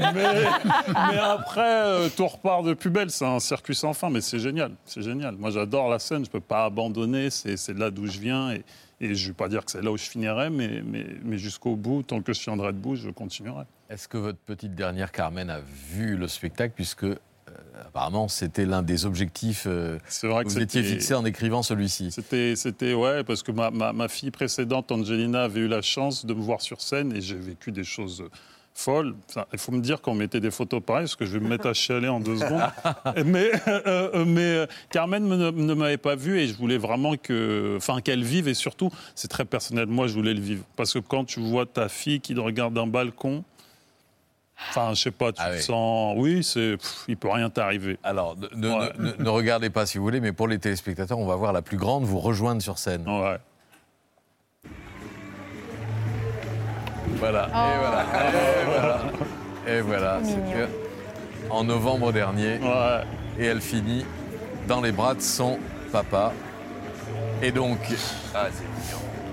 Mais, mais après, euh, tout repart de plus belle. C'est un circuit sans fin, mais c'est génial, c'est génial. Moi, j'adore la scène. Je peux pas abandonner. C'est de là d'où je viens. Et, et je vais pas dire que c'est là où je finirai, mais, mais, mais jusqu'au bout, tant que je tiendrai debout, je continuerai. Est-ce que votre petite dernière Carmen a vu le spectacle puisque euh, apparemment c'était l'un des objectifs euh, vrai que vous étiez fixé en écrivant celui-ci C'était, c'était ouais, parce que ma, ma, ma fille précédente, Angelina, avait eu la chance de me voir sur scène et j'ai vécu des choses Enfin, il faut me dire qu'on mettait des photos pareilles, parce que je vais me mettre à chialer en deux secondes. mais euh, euh, mais euh, Carmen me- ne m'avait pas vu et je voulais vraiment que, enfin, qu'elle vive et surtout, c'est très personnel. Moi, je voulais le vivre parce que quand tu vois ta fille qui te regarde d'un balcon. Enfin, je sais pas, tu te sens. Oui, c'est. pff, Il peut rien t'arriver. Alors, ne, ne- ne- ne regardez pas si vous voulez, mais pour les téléspectateurs, on va voir la plus grande vous rejoindre sur scène. Ouais. Voilà, et voilà, et voilà, et voilà. C'était en novembre dernier. Et elle finit dans les bras de son papa. Et donc,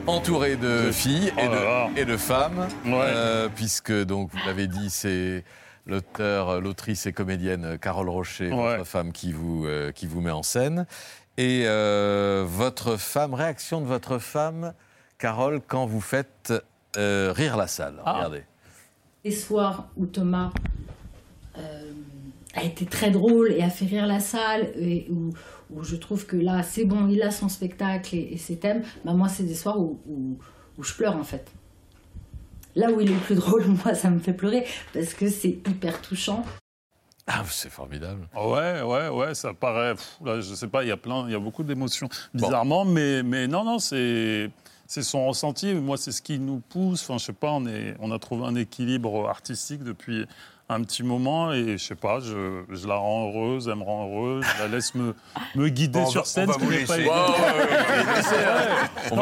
entourée de filles et, Oh là de, et de femmes, euh, puisque, donc, vous l'avez dit, c'est l'auteur, l'autrice et comédienne Carole Rocher, votre femme, qui vous, euh, qui vous met en scène. Et euh, votre femme, réaction de votre femme, Carole, quand vous faites euh, rire la salle. Regardez. Les soirs où Thomas euh, a été très drôle et a fait rire la salle, et où, où je trouve que là, c'est bon, il a son spectacle et, et ses thèmes, bah moi, c'est des soirs où, où- où je pleure en fait. Là où il est le plus drôle, moi, ça me fait pleurer parce que c'est hyper touchant. Ah, c'est formidable. Ouais, ouais, ouais, ça paraît. pff, là, je sais pas, il y a plein, il y a beaucoup d'émotions bizarrement, mais, mais non, non, c'est. C'est son ressenti, moi c'est ce qui nous pousse. Enfin, je sais pas, on, est, on a trouvé un équilibre artistique depuis un petit moment et je sais pas, je, je la rends heureuse, elle me rend heureuse, je la laisse me, me guider Bon, sur scène. on va vous laisser. hein.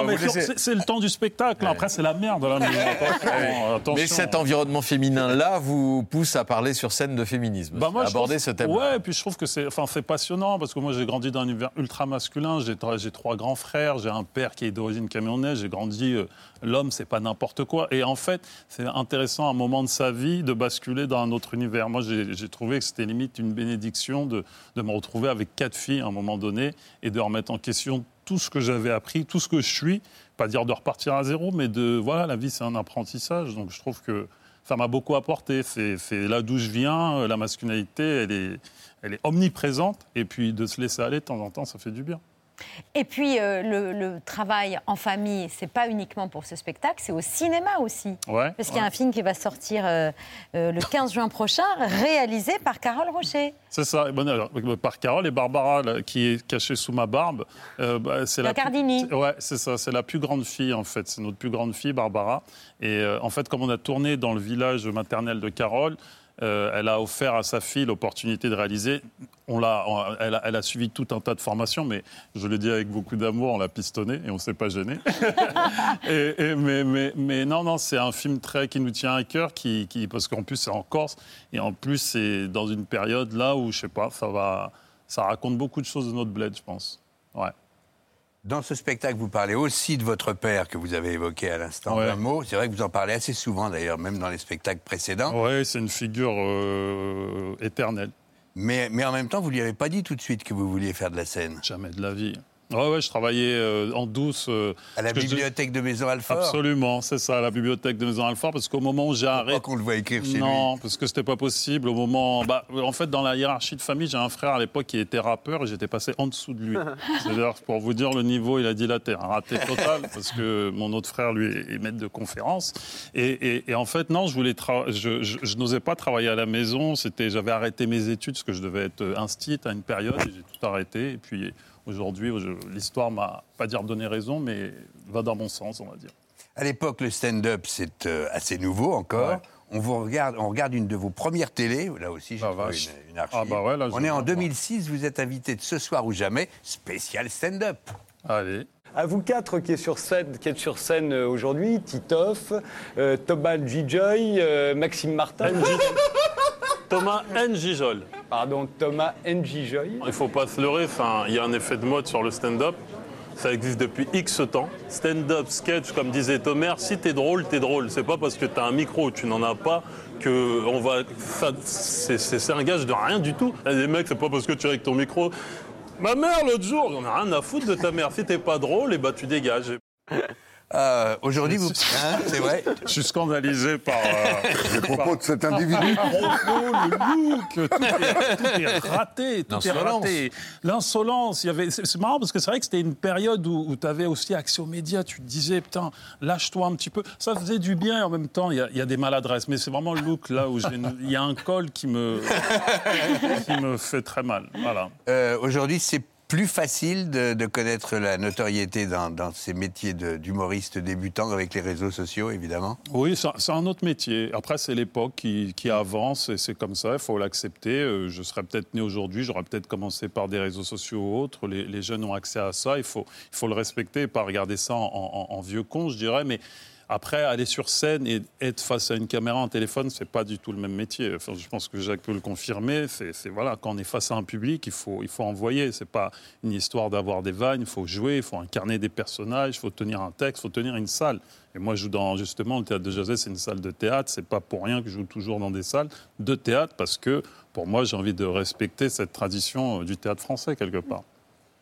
Mais c'est- le temps du spectacle. là. Après, c'est la merde là. mais attention, attention. Mais cet environnement féminin-là vous pousse à parler sur scène de féminisme, Bah moi, à aborder trouve- ce thème. Ouais, et puis je trouve que c'est enfin, c'est passionnant parce que moi j'ai grandi dans un univers ultra masculin. J'ai trois, j'ai trois grands frères, j'ai un père qui est d'origine camerounaise. J'ai grandi, euh, l'homme c'est pas n'importe quoi. Et en fait, c'est intéressant à un moment de sa vie de basculer dans un autre univers. Moi j'ai trouvé que c'était limite une bénédiction de, de me retrouver avec quatre filles à un moment donné et de remettre en question tout ce que j'avais appris, tout ce que je suis. Pas dire de repartir à zéro, mais de voilà, la vie c'est un apprentissage. Donc je trouve que ça m'a beaucoup apporté. C'est c'est là d'où je viens. euh, La masculinité, elle est, elle est omniprésente. Et puis de se laisser aller de temps en temps, ça fait du bien. Et puis, euh, le, le travail en famille, c'est pas uniquement pour ce spectacle, c'est au cinéma aussi. Ouais, Parce qu'il y a ouais. un film qui va sortir euh, euh, le 15 juin prochain, réalisé par Carole Rocher. C'est ça. Bon, alors, par Carole et Barbara, là, qui est cachée sous ma barbe. bah, c'est La plus- Cardini. c'est- Ouais, c'est ça. C'est la plus grande fille, en fait. C'est notre plus grande fille, Barbara. Et en fait, comme on a tourné dans le village maternel de Carole, euh, elle a offert à sa fille l'opportunité de réaliser. On l'a, elle, a, elle a suivi tout un tas de formations, mais je le dis avec beaucoup d'amour, on l'a pistonné et on ne s'est pas gêné. Et- et- mais, mais- mais non, non, c'est un film très qui nous tient à cœur, qui, qui- parce qu'en plus c'est en Corse et en plus c'est dans une période là où je sais pas, ça va, ça raconte beaucoup de choses de notre bled, je pense. Ouais. Dans ce spectacle, vous parlez aussi de votre père que vous avez évoqué à l'instant Ouais. d'un mot. C'est vrai que vous en parlez assez souvent d'ailleurs, même dans les spectacles précédents. Oui, c'est une figure euh, éternelle. Mais, mais en même temps, vous lui avez pas dit tout de suite que vous vouliez faire de la scène. Jamais de la vie. Ouais, ouais, je travaillais euh, en douce. euh, À la je- bibliothèque de Maison Alfort. Absolument, c'est ça, à la bibliothèque de Maison Alfort, parce qu'au moment où j'ai arrêté. qu'on le voit écrire chez Non, parce que c'était pas possible. Au moment. Bah, en fait, dans la hiérarchie de famille, j'ai un frère à l'époque qui était rappeur et j'étais passé en dessous de lui. C'est-à-dire, pour vous dire le niveau, il a dilaté. Un raté total, parce que mon autre frère, lui, est maître de conférence. Et, et- et en fait, non, je voulais. tra- Je, je- je n'osais pas travailler à la maison. C'était, j'avais arrêté mes études, parce que je devais être instit à une période, et j'ai tout arrêté. Et puis. Aujourd'hui, l'histoire m'a pas dire donné raison, mais va dans mon sens, on va dire. À l'époque, le stand-up, c'est euh, assez nouveau encore. Ouais. On, vous regarde, on regarde une de vos premières télés. Là aussi, j'ai vache. une, une archive. Ah bah ouais, là, je on est en vois. 2006. Vous êtes invité de Ce soir ou jamais, spécial stand-up. Allez. À vous quatre qui êtes sur scène, qui êtes sur scène euh, aujourd'hui, Titoff, euh, Thomas Gijoy, euh, Maxime Martin. Thomas N. Gijol. Pardon, Thomas N. Gijoy. Il faut pas se leurrer, il y a un effet de mode sur le stand-up. Ça existe depuis X temps. Stand-up, sketch, comme disait Thomas, si t'es drôle, t'es drôle. C'est pas parce que t'as un micro ou tu n'en as pas que on va. C'est un gage de rien du tout. Les mecs, c'est pas parce que tu es avec ton micro. Ma mère, l'autre jour, on a rien à foutre de ta mère. Si t'es pas drôle, et bah tu dégages. Euh, Aujourd'hui, vous. Hein, c'est vrai Je suis scandalisé par. euh, Les propos de cet individu. par- le look, tout est, tout est raté, tout est L'insolence. raté. L'insolence, il y avait. C'est c'est marrant parce que c'est vrai que c'était une période où, tu avais aussi accès aux médias. Tu te disais, putain, lâche-toi un petit peu. Ça faisait du bien et en même temps, il y a, il y a des maladresses. Mais c'est vraiment le look là où il y a un col qui me, qui me fait très mal. Voilà. Euh, Aujourd'hui, c'est plus facile de, de connaître la notoriété dans, dans ces métiers d'humoriste débutant avec les réseaux sociaux, évidemment? Oui, c'est un- c'est un autre métier. Après, c'est l'époque qui, qui avance et c'est comme ça, il faut l'accepter. Euh, Je serais peut-être né aujourd'hui, j'aurais peut-être commencé par des réseaux sociaux ou autres. Les, les jeunes ont accès à ça, il faut, il faut le respecter et pas regarder ça en, en- en vieux con, je dirais. Mais après, aller sur scène et être face à une caméra, un téléphone, c'est pas du tout le même métier. Je pense que Jacques peut le confirmer. C'est- voilà, quand on est face à un public, il faut, il faut envoyer. C'est pas une histoire d'avoir des vannes. Il faut jouer, il faut incarner des personnages, il faut tenir un texte, il faut tenir une salle. Et moi, je joue dans justement le théâtre de José, c'est une salle de théâtre. C'est pas pour rien que je joue toujours dans des salles de théâtre parce que pour moi, j'ai envie de respecter cette tradition euh, du théâtre français quelque part.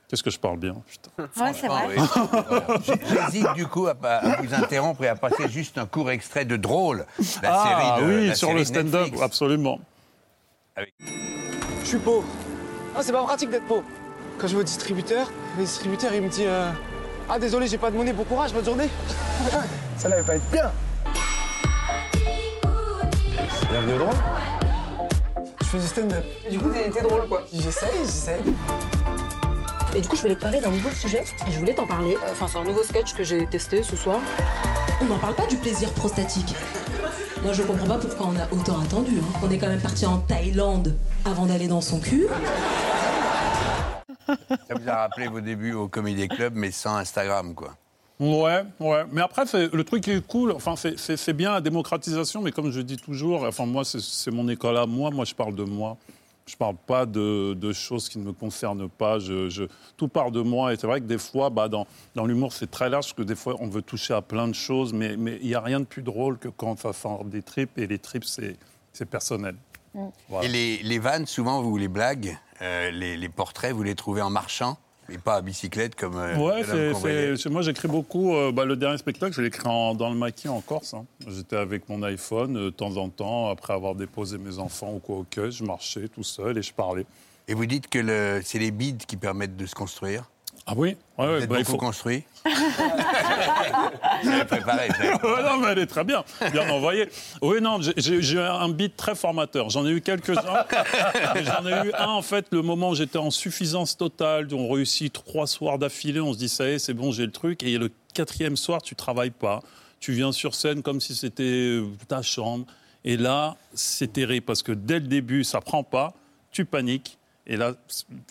Qu'est-ce que je parle bien, putain. Ouais, c'est vrai. J'hésite du coup à, à vous interrompre et à passer juste un court extrait de Drôle, la ah série de oui, la sur série le stand-up, absolument. Je suis pauvre. Ah, c'est pas pratique d'être pauvre. Quand je vais au distributeur, le distributeur il me dit euh, Ah, désolé, j'ai pas de monnaie, bon courage, bonne journée. Ça n'allait pas être bien. Bienvenue au drôle. Je fais du stand-up. Du coup, t'es drôle quoi. J'essaye, j'essaye. Et du coup, je voulais te parler d'un nouveau sujet. Et je voulais t'en parler. Enfin, c'est un nouveau sketch que j'ai testé ce soir. On n'en parle pas du plaisir prostatique. Moi, je comprends pas pourquoi on a autant attendu. hein. On est quand même parti en Thaïlande avant d'aller dans son cul. Ça vous a rappelé vos débuts au Comedy Club, mais sans Instagram, quoi. Ouais, ouais. Mais après, le truc qui est cool, enfin, c'est- bien la démocratisation, mais comme je dis toujours, enfin, moi, c'est- c'est mon école à moi. Moi, je parle de moi. Je parle pas de, de choses qui ne me concernent pas. Je, je- tout part de moi. Et c'est vrai que des fois, bah, dans, dans l'humour, c'est très large, parce que des fois, on veut toucher à plein de choses, mais mais il n'y a rien de plus drôle que quand ça sort des tripes, et les tripes, c'est c'est personnel. Voilà. Et les, les vannes, souvent, vous les blagues, euh, les, les portraits, vous les trouvez en marchant, et pas à bicyclette comme. euh, Ouais, c'est- moi j'écris beaucoup. euh, bah, le dernier spectacle, je l'ai écrit en- dans le maquis en Corse. hein. J'étais avec mon iPhone euh, de temps en temps, après avoir déposé mes enfants ou quoi au je marchais tout seul et je parlais. Et vous dites que le- c'est les bides qui permettent de se construire? Ah oui ouais, ouais, Vous êtes bah, il faut- construit Vous avez préparé. Ouais, non, mais elle est très bien, bien envoyée. Oui, non, j'ai- un beat très formateur. J'en ai eu quelques-uns. J'en ai eu un, en fait, le moment où j'étais en suffisance totale, où on réussit trois soirs d'affilée, on se dit, ça y est, c'est bon, j'ai le truc. Et le quatrième soir, tu travailles pas. Tu viens sur scène comme si c'était euh, ta chambre. Et là, c'est terrible, parce que dès le début, ça prend pas, tu paniques. Et là,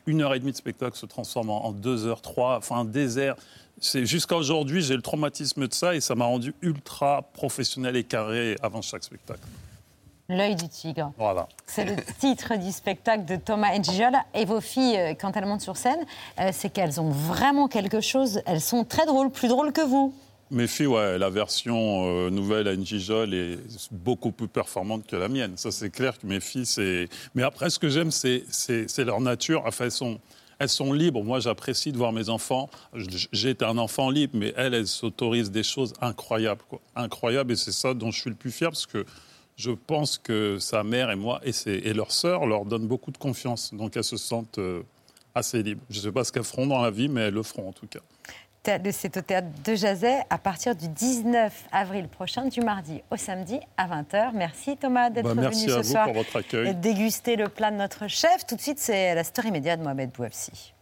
une heure et demie de spectacle se transforme en deux heures, trois, enfin un désert. C'est jusqu'à aujourd'hui, j'ai le traumatisme de ça et ça m'a rendu ultra professionnel et carré avant chaque spectacle. L'œil du tigre. Voilà. C'est le titre du spectacle de Thomas Edgijol. Et vos filles, euh, quand elles montent sur scène, euh, c'est qu'elles ont vraiment quelque chose. Elles sont très drôles, plus drôles que vous. Filles, ouais, la version euh, nouvelle à Njijol est beaucoup plus performante que la mienne. Ça, c'est clair que filles, c'est. Mais après, ce que j'aime, c'est, leur nature. Enfin, elles sont, libres. Moi, j'apprécie de voir mes enfants. J'ai été un enfant libre, mais elles, elles s'autorisent des choses incroyables. Incroyables, et c'est ça dont je suis le plus fier, parce que je pense que sa mère et moi, et, ses- et leur sœur, leur donnent beaucoup de confiance. Donc, elles se sentent euh, assez libres. Je ne sais pas ce qu'elles feront dans la vie, mais elles le feront en tout cas. Théâtre- C'est au théâtre de Jazet à partir du 19 avril prochain, du mardi au samedi à 20h. Merci Thomas d'être Bah, venu merci ce à vous soir pour votre accueil. et de déguster le plat de notre chef. Tout de suite, c'est la story média de Mohamed Bouafsi.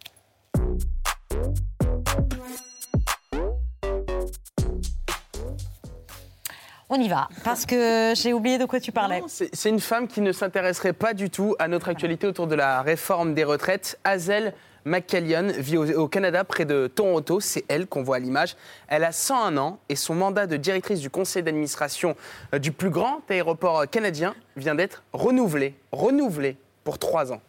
On y va, parce que j'ai oublié de quoi tu parlais. Non, C'est c'est une femme qui ne s'intéresserait pas du tout à notre actualité autour de la réforme des retraites. Hazel McCallion vit au, au Canada, près de Toronto. C'est elle qu'on voit à l'image. Elle a 101 ans et son mandat de directrice du conseil d'administration euh, du plus grand aéroport canadien vient d'être renouvelé. Renouvelé pour trois ans.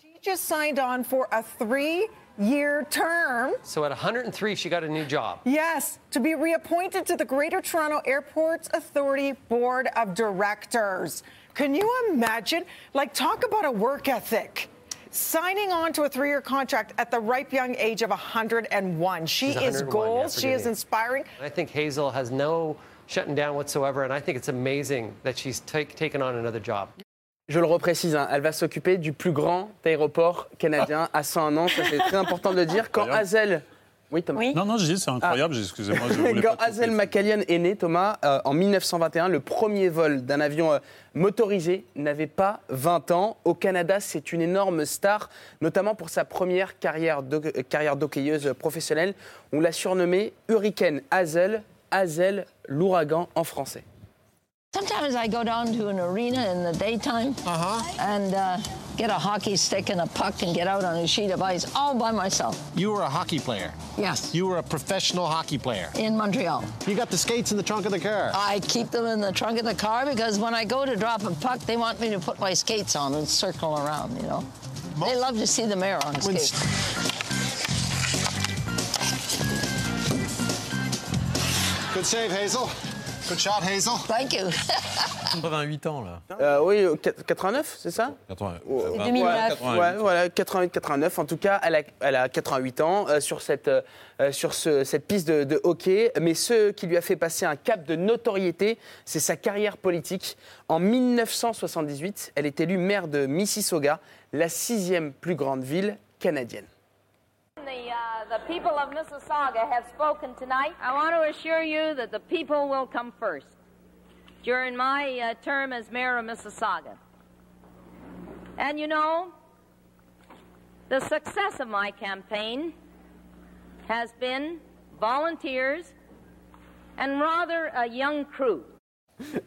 She just signed on for a three year term. So at 103, she got a new job. Yes, to be reappointed to the Greater Toronto Airports Authority Board of Directors. Can you imagine? Like, talk about a work ethic. Signing on to a three year contract at the ripe young age of 101. She She's is 101, yeah, she is inspiring. I think Hazel has no shutting down whatsoever, and I think it's amazing that she's take, taken on another job. Je le reprécise, hein, elle va s'occuper du plus grand aéroport canadien à 101 ans. Ça, c'est très important de le dire. Quand Incroyable. Hazel. Oui, Thomas. Non, non, je dis, c'est incroyable. j'ai- Excusez-moi, pas Hazel McCallion est né, Thomas, euh, en 1921, le premier vol d'un avion euh, motorisé n'avait pas 20 ans. Au Canada, c'est une énorme star, notamment pour sa première carrière d'ho- euh, carrière d'hockeyeuse professionnelle. On l'a surnommée Hurricane Hazel, Hazel l'ouragan en français. Sometimes I go down to an arena in the daytime and uh, get a hockey stick and a puck and get out on a sheet of ice all by myself. You were a hockey player. Yes. You were a professional hockey player. In Montreal. You got the skates in the trunk of the car. I keep them in the trunk of the car because when I go to drop a puck, they want me to put my skates on and circle around, you know. They love to see the mayor on skates. Good save, Hazel. Good shot, Hazel. Thank you. 88 ans, là. Euh, oui, euh, quat- 89, c'est ça? 80, Ouais, euh, 2009. Ouais, 88. ouais, voilà, 88-89. En tout cas, elle a, elle a 88 ans euh, sur, cette, euh, sur ce- cette piste de, de hockey. Mais ce qui lui a fait passer un cap de notoriété, c'est sa carrière politique. En 1978, elle est élue maire de Mississauga, la sixième plus grande ville canadienne. The, uh, the people of Mississauga have spoken tonight. I want to assure you that the people will come first during my uh, term as mayor of Mississauga. And you know, the success of my campaign has been volunteers and rather a young crew.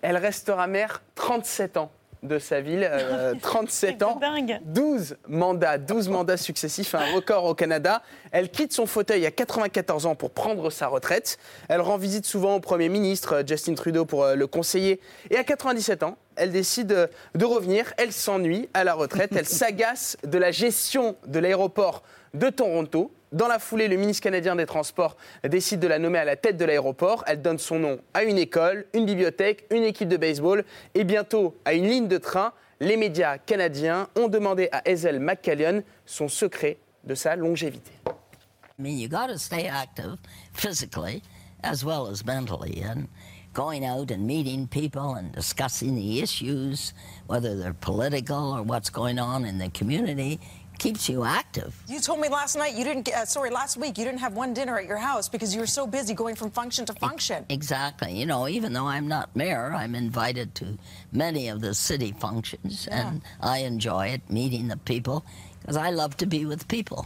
Elle restera maire 37 ans de sa ville, euh, 37 ans, 12 mandats, 12 mandats successifs, un record au Canada. Elle quitte son fauteuil à 94 ans pour prendre sa retraite. Elle rend visite souvent au Premier ministre euh, Justin Trudeau pour euh, le conseiller. Et à 97 ans, elle décide euh, de revenir. Elle s'ennuie à la retraite. Elle s'agace de la gestion de l'aéroport de Toronto. Dans la foulée, le ministre canadien des Transports décide de la nommer à la tête de l'aéroport. Elle donne son nom à une école, une bibliothèque, une équipe de baseball et bientôt à une ligne de train. Les médias canadiens ont demandé à Hazel McCallion son secret de sa longévité. I mean, you got to stay active physically as well as mentally, and going out and meeting people and discussing the issues, whether they're political or what's going on in the community, keeps you active. You told me last night you didn't. get- Uh, sorry, last week you didn't have one dinner at your house because you were so busy going from function to function. Exactly. You know, even though I'm not mayor, I'm invited to many of the city functions, and I enjoy it, meeting the people, because I love to be with people.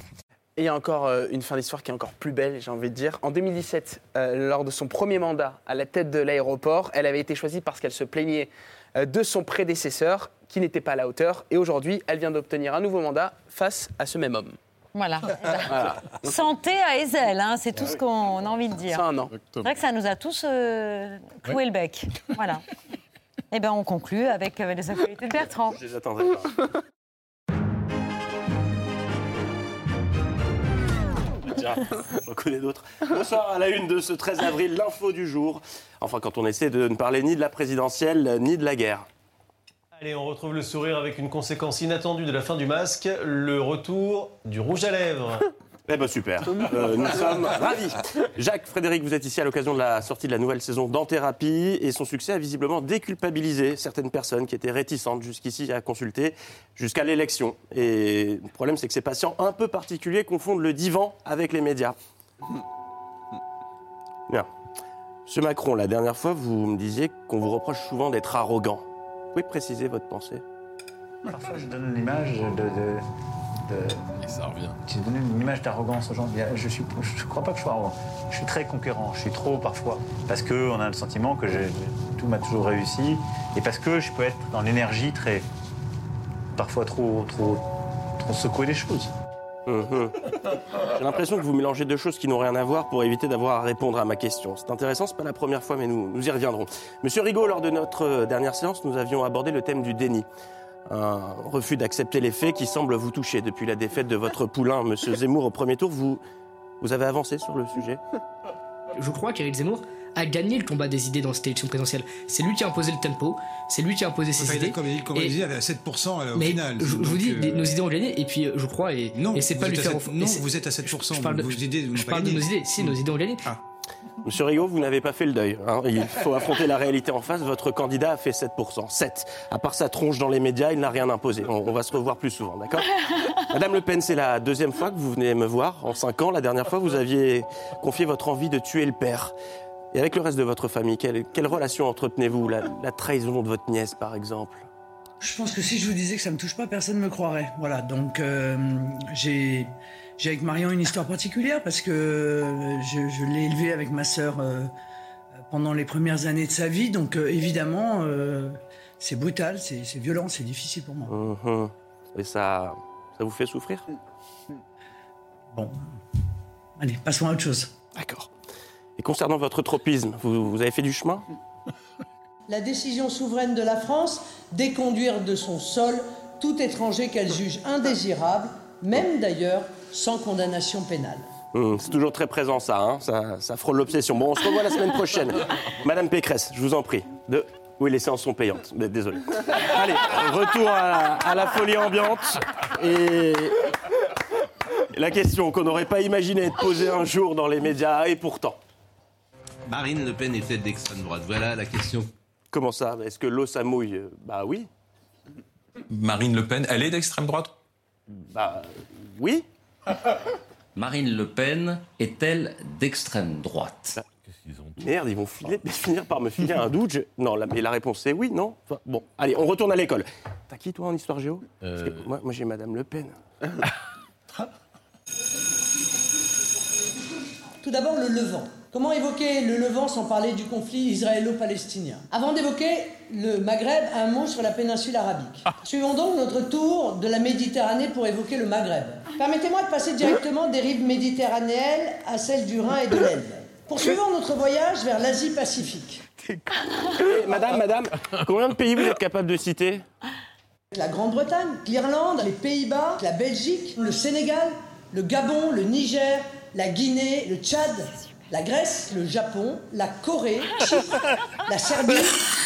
Et il y a encore euh, une fin d'histoire qui est encore plus belle, j'ai envie de dire. En 2017, euh, lors de son premier mandat à la tête de l'aéroport, elle avait été choisie parce qu'elle se plaignait euh, de son prédécesseur qui n'était pas à la hauteur. Et aujourd'hui, elle vient d'obtenir un nouveau mandat face à ce même homme. Voilà. Voilà. Santé à Ezel, hein, c'est tout ce qu'on a envie de dire. Ça, un an. C'est vrai que ça nous a tous euh, cloué le bec. Voilà. Eh bien, on conclut avec euh, les actualités de Bertrand. Je les attendrai pas. Tiens, j'en connais d'autres. Bonsoir à la une de ce 13 avril, l'info du jour. Enfin, quand on essaie de ne parler ni de la présidentielle, ni de la guerre. Allez, on retrouve le sourire avec une conséquence inattendue de la fin du masque, le retour du rouge à lèvres. Eh ben super, Euh, nous sommes ravis. Jacques, Frédéric, vous êtes ici à l'occasion de la sortie de la nouvelle saison d'Anthérapie et son succès a visiblement déculpabilisé certaines personnes qui étaient réticentes jusqu'ici à consulter jusqu'à l'élection. Et le problème, c'est que ces patients un peu particuliers confondent le divan avec les médias. Bien. Monsieur Macron, la dernière fois, vous me disiez qu'on vous reproche souvent d'être arrogant. Vous pouvez préciser votre pensée Parfois, je donne l'image de. de, de- Et ça revient. J'ai donné une image d'arrogance aux gens. Je ne crois pas que je sois arrogant. Je suis très conquérant. Je suis trop parfois. Parce qu'on a le sentiment que tout m'a toujours réussi. Et parce que je peux être dans l'énergie très. parfois trop, trop, trop secouer les choses. Mhm. J'ai l'impression que vous mélangez deux choses qui n'ont rien à voir pour éviter d'avoir à répondre à ma question. C'est intéressant, c'est pas la première fois, mais nous, nous y reviendrons. Monsieur Rigaud, lors de notre euh, dernière séance, nous avions abordé le thème du déni. Un refus d'accepter les faits qui semble vous toucher depuis la défaite de votre poulain, Monsieur Zemmour, au premier tour. Vous, vous avez avancé sur le sujet? Je crois qu'Éric Zemmour a gagné le combat des idées dans cette élection présidentielle. C'est lui qui a imposé le tempo, c'est lui qui a imposé ses Enfin, idées. Comme il, comme il Et- disait, elle est à 7% elle, au mais final. je, vous dis, euh, nos idées ont gagné, et puis euh, je crois, et, Non, et c'est pas lui faire. sept- et non, c'est- vous êtes à 7%, Je, parle de, vos idées je pas parle de nos idées. Si, nos idées ont gagné. Monsieur Rigaud, vous n'avez pas fait le deuil. hein. Il faut affronter la réalité en face. Votre candidat a fait 7%. 7. À part sa tronche dans les médias, il n'a rien imposé. On, on va se revoir plus souvent, d'accord? Madame Le Pen, c'est la deuxième fois que vous venez me voir en 5 ans. La dernière fois, vous aviez confié votre envie de tuer le père. Et avec le reste de votre famille, quelle, quelle relation entretenez-vous la, la trahison de votre nièce, par exemple? Je pense que si je vous disais que ça me touche pas, personne ne me croirait. Voilà, donc euh, j'ai j'ai avec Marion une histoire particulière parce que euh, je, je l'ai élevée avec ma sœur euh, pendant les premières années de sa vie, donc euh, évidemment euh, c'est brutal, c'est c'est violent, c'est difficile pour moi. Mhm. Et ça, ça vous fait souffrir? Bon, allez, passons à autre chose. D'accord. Et concernant votre tropisme, vous, vous avez fait du chemin La décision souveraine de la France d'éconduire de son sol tout étranger qu'elle juge indésirable, même d'ailleurs sans condamnation pénale. Hum, c'est toujours très présent ça, hein ça, ça frôle l'obsession. Bon, on se revoit la semaine prochaine. Madame Pécresse, je vous en prie. De... Oui, les séances sont payantes, mais désolé. Allez, retour à la, à la folie ambiante. Et la question qu'on n'aurait pas imaginé être posée un jour dans les médias, et pourtant. Marine Le Pen est-elle d'extrême droite Voilà la question. Comment ça? Est-ce que l'eau ça mouille? Bah oui. Marine Le Pen, elle est d'extrême droite? Bah oui. Marine Le Pen est-elle d'extrême droite? Merde, ils vont filer- finir par me filer un doute. Je- Non, la, mais la réponse est oui, non? Enfin, Bon, allez, on retourne à l'école. T'as qui, toi, en histoire géo? Parce que Moi, moi j'ai Madame Le Pen. Tout d'abord, le Levant. Comment évoquer le Levant sans parler du conflit israélo-palestinien? Avant d'évoquer le Maghreb, un mot sur la péninsule arabique. Suivons donc notre tour de la Méditerranée pour évoquer le Maghreb. Permettez-moi de passer directement des rives méditerranéennes à celles du Rhin et de l'Elbe. Poursuivons notre voyage vers l'Asie-Pacifique. Eh, madame, madame, combien de pays vous êtes capable de citer? La Grande-Bretagne, l'Irlande, les Pays-Bas, la Belgique, le Sénégal, le Gabon, le Niger, la Guinée, le Tchad, la Grèce, le Japon, la Corée, Chypre, la Serbie,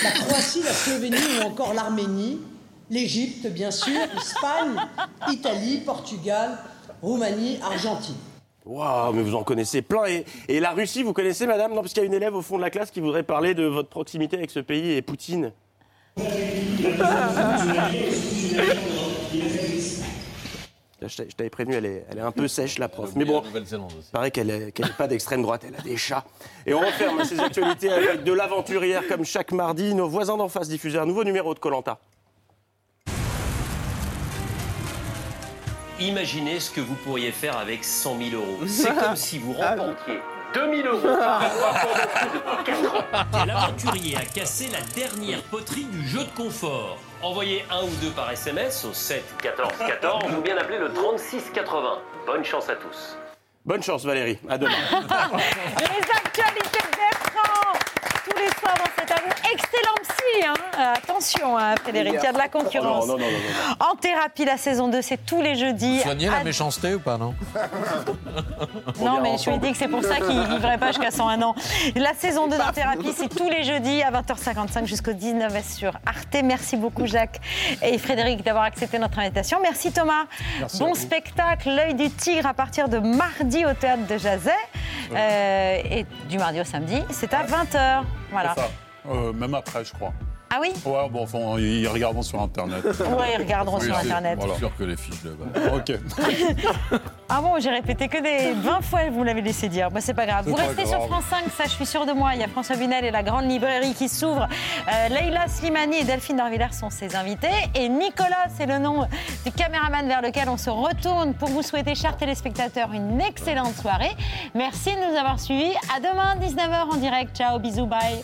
la Croatie, la Slovénie ou encore l'Arménie, l'Égypte bien sûr, l'Espagne, Italie, Portugal, Roumanie, Argentine. Waouh, mais vous en connaissez plein. Et, et la Russie, vous connaissez, madame? Non, parce qu'il y a une élève au fond de la classe qui voudrait parler de votre proximité avec ce pays et Poutine. Je t'avais- je t'avais prévenu, elle est, elle est un peu sèche, la prof. Mais bon, il paraît qu'elle n'est pas d'extrême droite, elle a des chats. Et on referme ces actualités avec de l'aventurière comme chaque mardi. Nos voisins d'en face diffusaient un nouveau numéro de Colanta. Imaginez ce que vous pourriez faire avec 100 000 euros. C'est comme si vous remportiez 2000 euros par rapport de plus de 4 ans. Quel aventurier a cassé la dernière poterie du jeu de confort Envoyez un ou deux par SMS au 7 14 14 ou bien appelez le 36 80. Bonne chance à tous. Bonne chance Valérie, à demain. Les actualités de Bertrand tous les soirs dans cet amour. Excellent psy, hein Euh, Attention, hein, Frédéric, il y a de la concurrence. Non, non, non, non, En thérapie, la saison 2, c'est tous les jeudis. Soignez la méchanceté ou pas, non Non, mais je lui ai dit que c'est pour ça qu'il ne vivrait pas jusqu'à 101 ans. La saison 2 de thérapie, c'est tous les jeudis à 20h55 jusqu'au 19h sur Arte. Merci beaucoup, Jacques et Frédéric, d'avoir accepté notre invitation. Merci, Thomas. Merci bon spectacle, L'œil du tigre, à partir de mardi au théâtre de Jazet. Euh, et du mardi au samedi, c'est à 20h. Voilà. Euh, même après, je crois. Ah oui Ouais, bon, enfin, ils regarderont sur Internet. Ouais, ils regarderont sur Internet. Voilà. sûr que les fiches de Ok. Ah bon, j'ai répété que des 20 fois, vous l'avez laissé dire. Bah, c'est pas grave. Vous pas restez sur. France 5, ça, je suis sûre de moi. Il y a François Bunel et la grande librairie qui s'ouvre. Euh, Leïla Slimani et Delphine Dorvillers sont ses invités. Et Nicolas, c'est le nom du caméraman vers lequel on se retourne pour vous souhaiter, chers téléspectateurs, une excellente soirée. Merci de nous avoir suivis. À demain, 19h en direct. Ciao, bisous, bye.